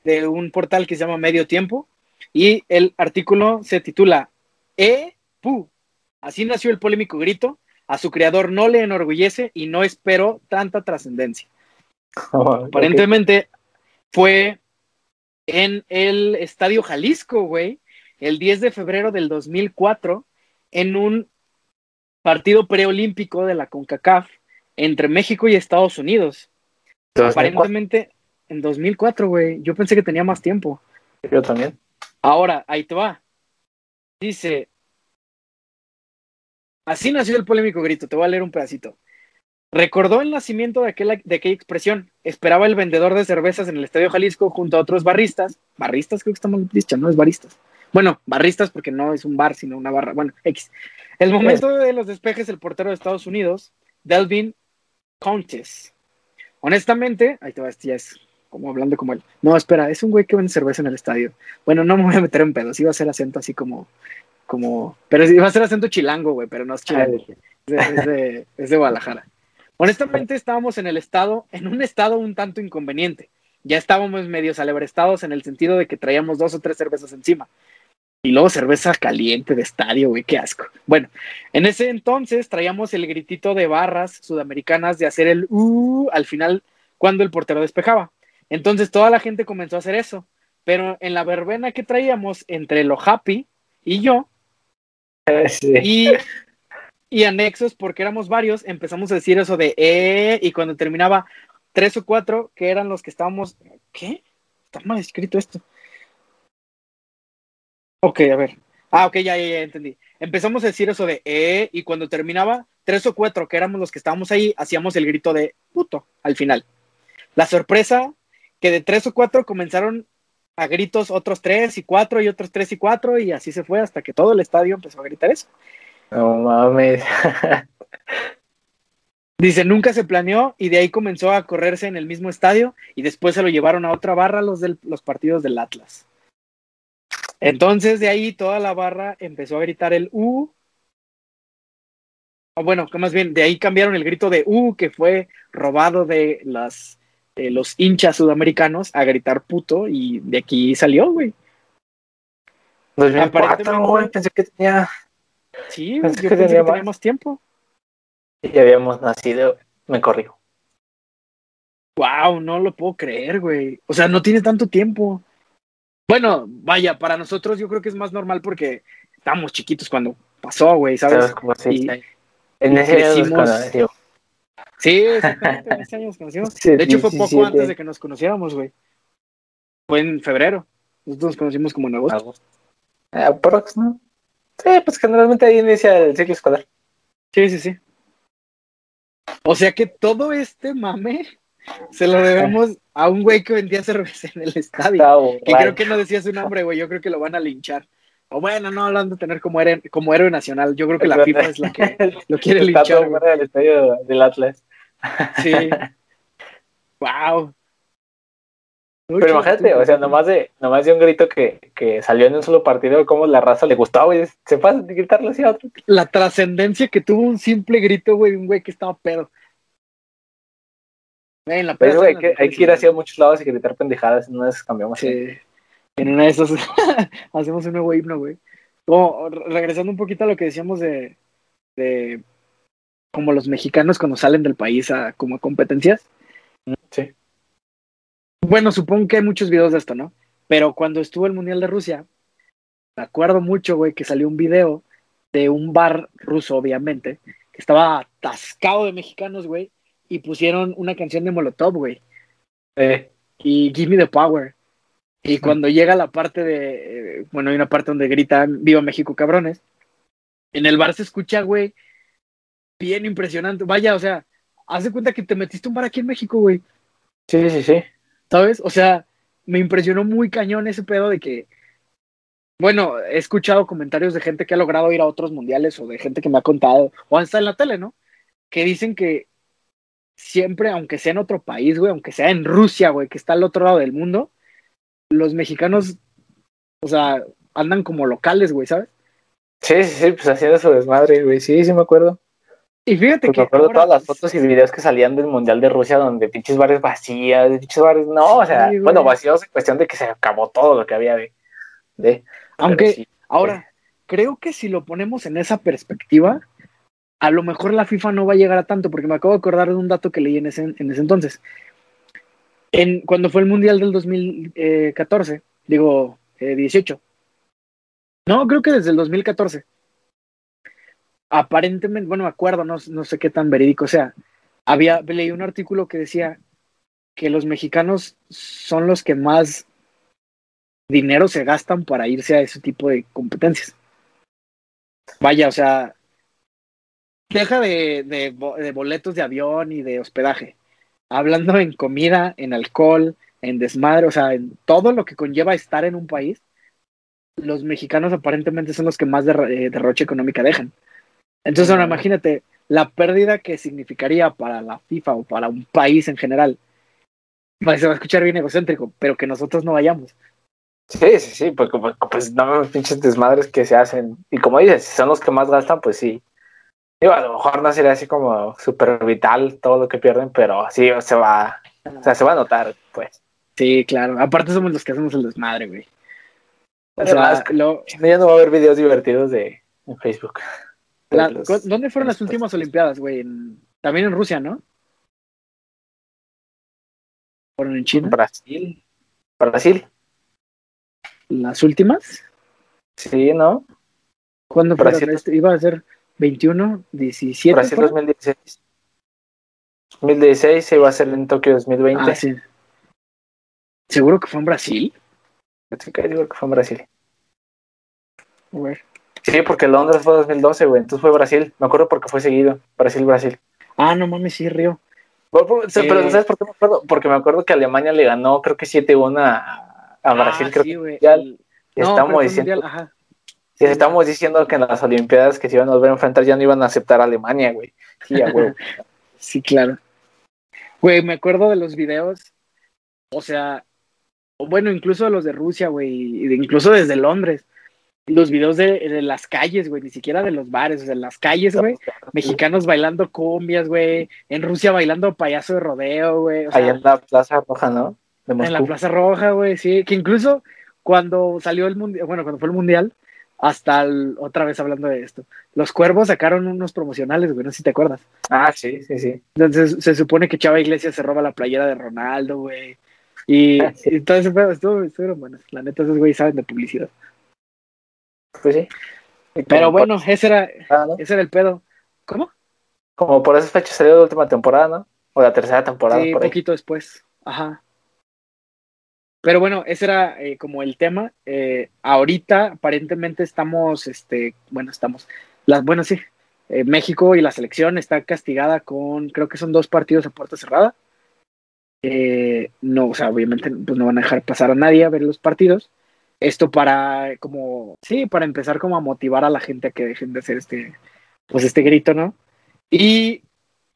de un portal que se llama Medio Tiempo y el artículo se titula E. Pu. Así nació el polémico grito. A su creador no le enorgullece y no espero tanta trascendencia. Aparentemente, fue en el Estadio Jalisco, güey, el 10 de febrero del 2004, en un partido preolímpico de la CONCACAF entre México y Estados Unidos. Aparentemente en 2004, güey. Yo pensé que tenía más tiempo. Yo también. Ahora, ahí te va. Dice, así nació el polémico grito. Te voy a leer un pedacito. Recordó el nacimiento de aquella, de aquella expresión. Esperaba el vendedor de cervezas en el Estadio Jalisco junto a otros barristas. Barristas, creo que estamos dicho, no es baristas. Bueno, barristas porque no es un bar, sino una barra. Bueno, X. El momento de los despejes, el portero de Estados Unidos, Delvin Contes. Honestamente, ahí te vas, ya es como hablando como él. No, espera, es un güey que vende cerveza en el estadio. Bueno, no me voy a meter en pedos, iba a ser acento así como, como, pero iba a ser acento chilango, güey, pero no es chilango. Es de, es de Guadalajara. Honestamente estábamos en el estado, en un estado un tanto inconveniente. Ya estábamos medio estados en el sentido de que traíamos dos o tres cervezas encima. Y luego cerveza caliente de estadio, güey, qué asco. Bueno, en ese entonces traíamos el gritito de barras sudamericanas de hacer el uh al final cuando el portero despejaba. Entonces toda la gente comenzó a hacer eso. Pero en la verbena que traíamos entre lo happy y yo, y y anexos, porque éramos varios, empezamos a decir eso de eh, y cuando terminaba tres o cuatro, que eran los que estábamos. ¿Qué? Está mal escrito esto. Ok, a ver. Ah, ok, ya, ya, ya entendí. Empezamos a decir eso de eh, y cuando terminaba, tres o cuatro, que éramos los que estábamos ahí, hacíamos el grito de puto al final. La sorpresa, que de tres o cuatro comenzaron a gritos otros tres y cuatro y otros tres y cuatro, y así se fue hasta que todo el estadio empezó a gritar eso. No mames. Dice, nunca se planeó y de ahí comenzó a correrse en el mismo estadio y después se lo llevaron a otra barra los, del, los partidos del Atlas. Entonces de ahí toda la barra empezó a gritar el U. O bueno, más bien, de ahí cambiaron el grito de U que fue robado de las, los hinchas sudamericanos a gritar puto y de aquí salió, güey. pensé que tenía Sí, yo que, teníamos tiempo. Y habíamos nacido, me corrijo. Wow, no lo puedo creer, güey. O sea, no tiene tanto tiempo. Bueno, vaya, para nosotros yo creo que es más normal porque estábamos chiquitos cuando pasó, güey, ¿sabes? ¿Sabes cómo se Y-? En ese año nos crecimos- conocimos. Sí, exactamente, en ese año nos conocimos. De hecho, fue poco 17. antes de que nos conociéramos, güey. Fue en febrero. Nosotros nos conocimos como en agosto. Agosto. Ah, Prox, ¿no? Sí, pues generalmente ahí inicia el ciclo escolar. Sí, sí, sí. O sea que todo este mame se lo debemos a un güey que vendía cerveza en el estadio. Está Que creo que no decía su nombre, güey. Yo creo que lo van a linchar. O bueno, no, lo han de tener como héroe, como héroe nacional. Yo creo que la FIFA es la que lo quiere Está todo linchar, güey. fuera del estadio del Atlas. Sí. Wow. Pero imagínate, o sea, nomás de, nomás de un grito que, que salió en un solo partido, como la raza le gustaba, güey. Se pasa de gritarle así a otro. La trascendencia que tuvo un simple grito, güey, de un güey que estaba pedo. Güey, en la peda güey, que hay que ir hacia muchos lados y gritar pendejadas. No vez cambiamos. Sí. En una de esas hacemos un nuevo himno, güey. Como, re- regresando un poquito a lo que decíamos de, de como los mexicanos cuando salen del país a como competencias. Sí. Bueno, supongo que hay muchos videos de esto, ¿no? Pero cuando estuvo el Mundial de Rusia, me acuerdo mucho, güey, que salió un video de un bar ruso, obviamente, que estaba atascado de mexicanos, güey, y pusieron una canción de Molotov, güey Eh, y Give Me the Power. Y cuando llega la parte de, bueno, hay una parte donde gritan Viva México, cabrones. En el bar se escucha, güey, bien impresionante. Vaya, o sea, haz de cuenta que te metiste un bar aquí en México, güey, sí, sí, sí. ¿Sabes? O sea, me impresionó muy cañón ese pedo de que, bueno, he escuchado comentarios de gente que ha logrado ir a otros mundiales o de gente que me ha contado, o hasta en la tele, ¿no? Que dicen que siempre, aunque sea en otro país, güey, aunque sea en Rusia, güey, que está al otro lado del mundo, los mexicanos, o sea, andan como locales, güey, ¿sabes? Sí, sí, sí, pues haciendo su desmadre, güey. Sí, sí me acuerdo. Y fíjate Pues que me acuerdo ahora- todas las fotos y videos que salían del Mundial de Rusia donde pinches bares vacías, pinches bares, no, o sea, Sí, bueno, vacíos en cuestión de que se acabó todo lo que había de, de Aunque- sí. Ahora, creo que si lo ponemos en esa perspectiva, a lo mejor la FIFA no va a llegar a tanto, porque me acabo de acordar de un dato que leí en ese, en ese entonces. En, cuando fue el Mundial del 2014, digo, eh, 18. No, creo que desde el 2014. Aparentemente, bueno, me acuerdo, no, no sé qué tan verídico sea. Había, leí un artículo que decía que los mexicanos son los que más dinero se gastan para irse a ese tipo de competencias. Vaya, o sea, deja de, de, de boletos de avión y de hospedaje. Hablando en comida, en alcohol, en desmadre, o sea, en todo lo que conlleva estar en un país, los mexicanos aparentemente son los que más eh, derroche económica dejan. Entonces, ahora imagínate la pérdida que significaría para la FIFA o para un país en general. Pues, se va a escuchar bien egocéntrico, pero que nosotros no vayamos. Sí, sí, sí, porque pues, pues no mames, pinches desmadres que se hacen. Y como dices, si son los que más gastan, pues sí. Digo, a lo mejor no sería así como súper vital todo lo que pierden, pero sí se va, o sea, se va a notar, pues. Sí, claro. Aparte somos los que hacemos el desmadre, güey. O sea, Además, lo- ya no va a haber videos divertidos de en Facebook. La- los- ¿cu- ¿dónde fueron las últimas Olimpiadas, güey? También en Rusia, ¿no? ¿Fueron en China? Brasil. Brasil. ¿Las últimas? Sí, ¿no? ¿Cuándo? Brasil. Este, iba a ser 21, 17. Brasil ¿fueron? 2016. 2016 se iba a hacer en Tokio 2020. Ah, sí. ¿Seguro que fue en Brasil? Sí, que digo que fue en Brasil. A ver. Sí, porque Londres fue 2012, güey. Entonces fue Brasil. Me acuerdo porque fue seguido. Brasil, Brasil. Ah, no mames, sí, Río. Pero, pero. ¿sabes por qué me acuerdo? Porque me acuerdo que Alemania le ganó, creo que 7-1 a, a Brasil. Ah, creo sí, que güey. ya El- y No, estamos diciendo, mundial, ajá. sí, estamos diciendo que en las Olimpiadas que se iban a volver a enfrentar ya no iban a aceptar a Alemania, güey. Sí, a huevo. Sí, claro. Güey, me acuerdo de los videos, o sea, bueno, incluso de los de Rusia, güey, incluso desde Londres. Los videos de, de las calles, güey, ni siquiera de los bares, o sea, en las calles, güey, mexicanos bailando cumbias, güey, en Rusia bailando payaso de rodeo, güey, o sea, Allá en la Plaza Roja, ¿no? De en la. Plaza Roja, güey, sí, que incluso cuando salió el mundial, bueno, cuando fue el mundial, hasta el- otra vez hablando de esto, los cuervos sacaron unos promocionales, güey, no sé si te acuerdas. Ah, sí, sí, sí. Entonces se supone que Chava Iglesias se roba la playera de Ronaldo, güey. Y, y todo ese pedo estuvo, estuvieron buenos. La neta, esos güeyes saben de publicidad. Pues sí. Pero bueno, ese era, ah, ¿no? ese era el pedo. ¿Cómo? Como por esas fechas salió la última temporada, ¿no? O la tercera temporada, Sí, por ahí. poquito después. Ajá. Pero bueno, ese era eh, como el tema. Eh, ahorita aparentemente estamos, este, bueno, estamos, las, bueno, sí, eh, México y la selección está castigada con, creo que son dos partidos a puerta cerrada. Eh, no, o sea, obviamente pues no van a dejar pasar a nadie a ver los partidos. Esto para, como, sí, para empezar como a motivar a la gente a que dejen de hacer este, pues este grito, ¿no? Y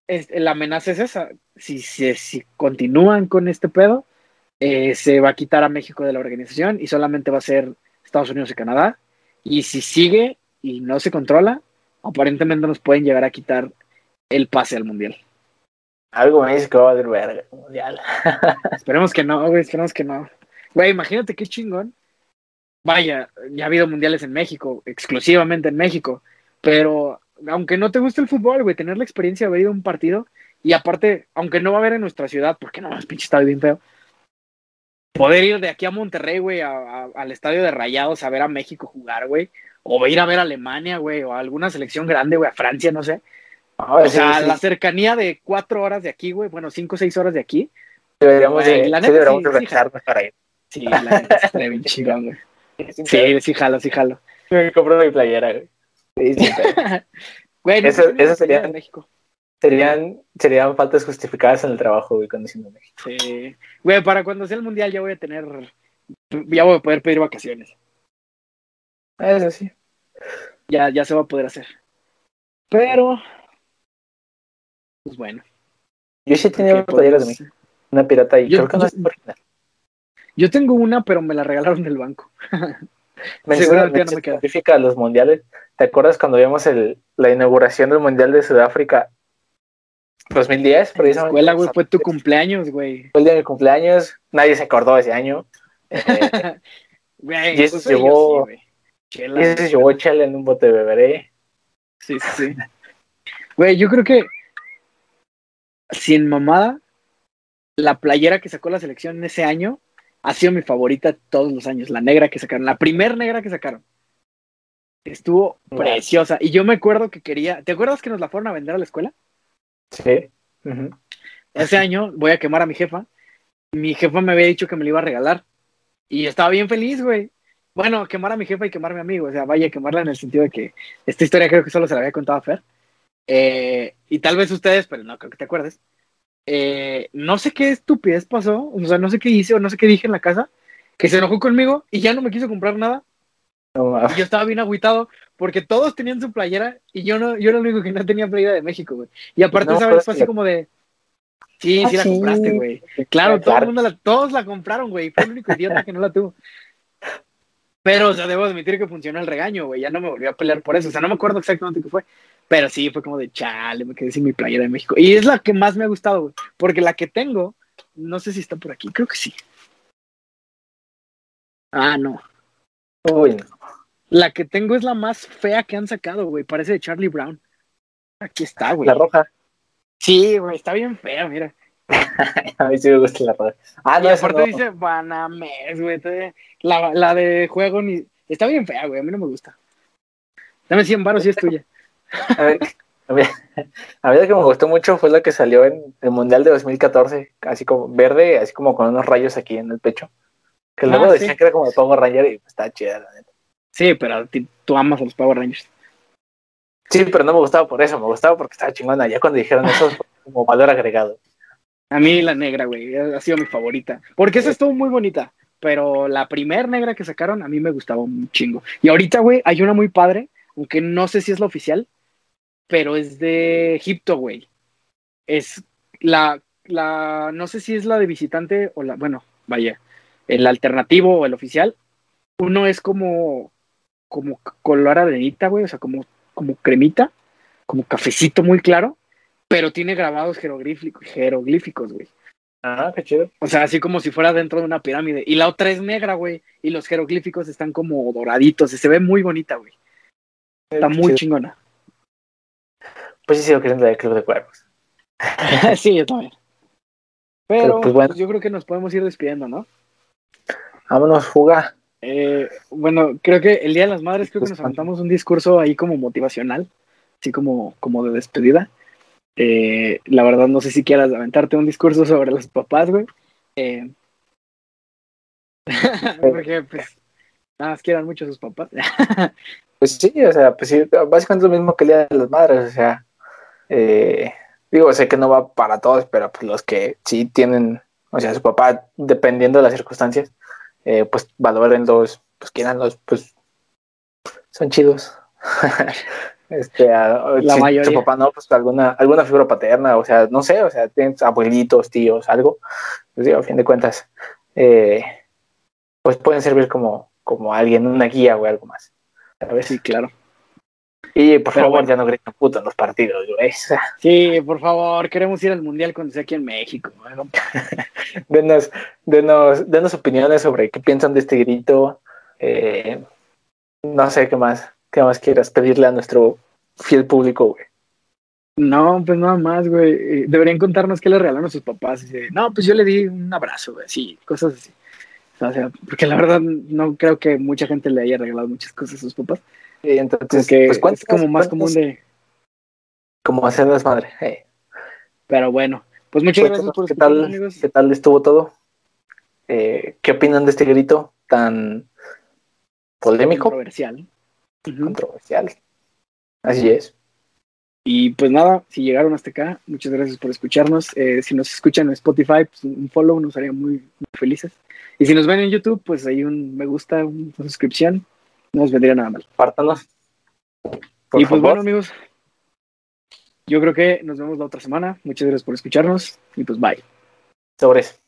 es- la amenaza es esa. Si, si, si continúan con este pedo, eh, se va a quitar a México de la organización y solamente va a ser Estados Unidos y Canadá. Y si sigue y no se controla, aparentemente nos pueden llegar a quitar el pase al mundial. Algo me dice que va a valer verga el mundial. Esperemos que no, güey, esperemos que no. Güey, imagínate qué chingón. Vaya, ya ha habido mundiales en México, exclusivamente en México, pero aunque no te guste el fútbol, güey, tener la experiencia de haber ido a un partido y aparte, aunque no va a haber en nuestra ciudad, porque no, es pinche estadio bien feo, poder ir de aquí a Monterrey, güey, a- a- al estadio de Rayados a ver a México jugar, güey, o ir a ver a Alemania, güey, o a alguna selección grande, güey, a Francia, no sé. No, O sí, sea, sí, la cercanía de cuatro horas de aquí, güey, bueno, cinco o seis horas de aquí, deberíamos güey, de, la neta, deberíamos sí, de sí, organizarnos para ir. Sí, la neta, estaría bien chingón, güey. Pedo. Sí, sí, jalo, sí, jalo. Me compro mi playera, güey. Sí, no Eso- eso me sería- de México. serían, serían faltas justificadas en el trabajo, güey, conociendo México. Sí. Güey, para cuando sea el mundial ya voy a tener. Ya voy a poder pedir vacaciones. Eso sí. Ya, ya se va a poder hacer. Pero. Pues bueno. Yo sí tenía ¿qué una playera de podemos México, una pirata y Yo- creo que no yo- es original. Yo tengo una, pero me la regalaron del banco. Seguramente ya no me queda. los mundiales. ¿Te acuerdas cuando vimos el, la inauguración del Mundial de Sudáfrica 2010? En la escuela, güey, fue tu cumpleaños, güey. Fue el día de mi cumpleaños. Nadie se acordó ese año. Eh, Güey, Y eso pues, yo sí. Chela, y ese llevó chela en un bote de beberé. Sí, sí. Güey, yo creo que sin mamada, la playera que sacó la selección en ese año ha sido mi favorita todos los años. La negra que sacaron, la primer negra que sacaron. Estuvo preciosa. Y yo me acuerdo que quería. ¿Te acuerdas que nos la fueron a vender a la escuela? Sí. Ese año voy a quemar a mi jefa. Mi jefa me había dicho que me la iba a regalar. Y yo estaba bien feliz, güey. Bueno, quemar a mi jefa y quemar a mi amigo. O sea, vaya, quemarla en el sentido de que esta historia creo que solo se la había contado a Fer. Eh, y tal vez ustedes, pero no creo que te acuerdes. Eh, no sé qué estupidez pasó. O sea, no sé qué hice o no sé qué dije en la casa. Que se enojó conmigo y ya no me quiso comprar nada. No. Y yo estaba bien agüitado porque todos tenían su playera y yo no, yo era el único que no tenía playera de México, güey. Y aparte, No, esa vez pues, fue así como de. Sí, Ah, sí la sí. compraste, güey. Claro, todo el mundo la, todos la compraron, güey. Fue el único idiota que no la tuvo. Pero, o sea, debo admitir que funcionó el regaño, güey. Ya no me volvió a pelear por eso. O sea, no me acuerdo exactamente qué fue. Pero sí, fue como de chale, me quedé sin mi playera de México. Y es la que más me ha gustado, güey. Porque la que tengo, no sé si está por aquí, creo que sí. Ah, no. Uy. La que tengo es la más fea que han sacado, güey. Parece de Charlie Brown. Aquí está, güey. La roja. Sí, güey, está bien fea, mira. A mí sí me gusta la roja. Ah, y no, esa aparte no. dice Banames, güey. La, la de juego ni. Está bien fea, güey. A mí no me gusta. Dame 100 baros si es tuya. A mí, a mí- a mí la que me gustó mucho fue la que salió en el Mundial de 2014, así como verde, así como con unos rayos aquí en el pecho. Que luego Ah, decían sí. que era como de Power Ranger y está chida, la neta. Sí, pero ti- tú amas a los Power Rangers. Sí, pero no me gustaba por eso, me gustaba porque estaba chingona. Ya cuando dijeron eso, como valor agregado. A mí la negra, güey, ha sido mi favorita. Porque esa estuvo muy bonita. Pero la primer negra que sacaron a mí me gustaba un chingo. Y ahorita, güey, hay una muy padre, aunque no sé si es la oficial, pero es de Egipto, güey. Es la, la, no sé si es la de visitante o la, bueno, vaya, el alternativo o el oficial. Uno es como, como color arenita, güey, o sea, como, como cremita, como cafecito muy claro, pero tiene grabados jeroglíficos, jeroglíficos, güey. Ah, qué chido. O sea, así como si fuera dentro de una pirámide. Y la otra es negra, güey. Y los jeroglíficos están como doraditos. Y se ve muy bonita, güey. Está Qué muy chido. chingona. Pues sí sigo queriendo la de Club de Cuervos. sí, yo también. Pero, pues, bueno. yo creo que nos podemos ir despidiendo, ¿no? Vámonos, fuga. Eh, bueno, creo que el Día de las Madres creo que nos aventamos un discurso ahí como motivacional, así como, como de despedida. Eh, la verdad no sé si quieras aventarte un discurso sobre los papás, güey. Eh, porque pues nada más quieran mucho a sus papás. pues sí, o sea, pues sí, básicamente lo mismo que el Día de las Madres, o sea, digo, sé que no va para todos, pero pues los que sí tienen, o sea, su papá, dependiendo de las circunstancias, eh, pues valoren los, pues quieran los, pues son chidos. este, la mayoría. Su papá no, pues alguna, alguna figura paterna, o sea, no sé, o sea, tienes abuelitos, tíos, algo, pues digo, a fin de cuentas, eh, pues pueden servir como, como alguien, una guía o algo más. ver Sí, claro. Y por favor, ya no griten puto en los partidos, güey. Sí, por favor, queremos ir al mundial cuando sea aquí en México. denos, denos, denos opiniones sobre qué piensan de este grito. Eh, no sé qué más, qué más quieras pedirle a nuestro fiel público, güey. No, pues nada más, güey. Eh, deberían contarnos qué le regalaron a sus papás. no, pues yo le di un abrazo, güey. Sí, cosas así. O sea, porque la verdad no creo que mucha gente le haya regalado muchas cosas a sus papás entonces, pues, es como más común de. Como hacer desmadre. Pero bueno, pues muchas gracias por ¿qué tal, amigos. ¿Qué tal estuvo todo? Eh, ¿Qué opinan de este grito tan polémico? Controversial. Controversial. Así es. Y pues nada, si llegaron hasta acá, muchas gracias por escucharnos. Eh, si nos escuchan en Spotify, pues un follow nos haría muy, muy, felices. Y si nos ven en YouTube, pues hay un me gusta, una suscripción nos vendría nada mal. Pártanos. Y pues bueno, amigos, yo creo que nos vemos la otra semana. Muchas gracias por escucharnos y pues bye. Sobres.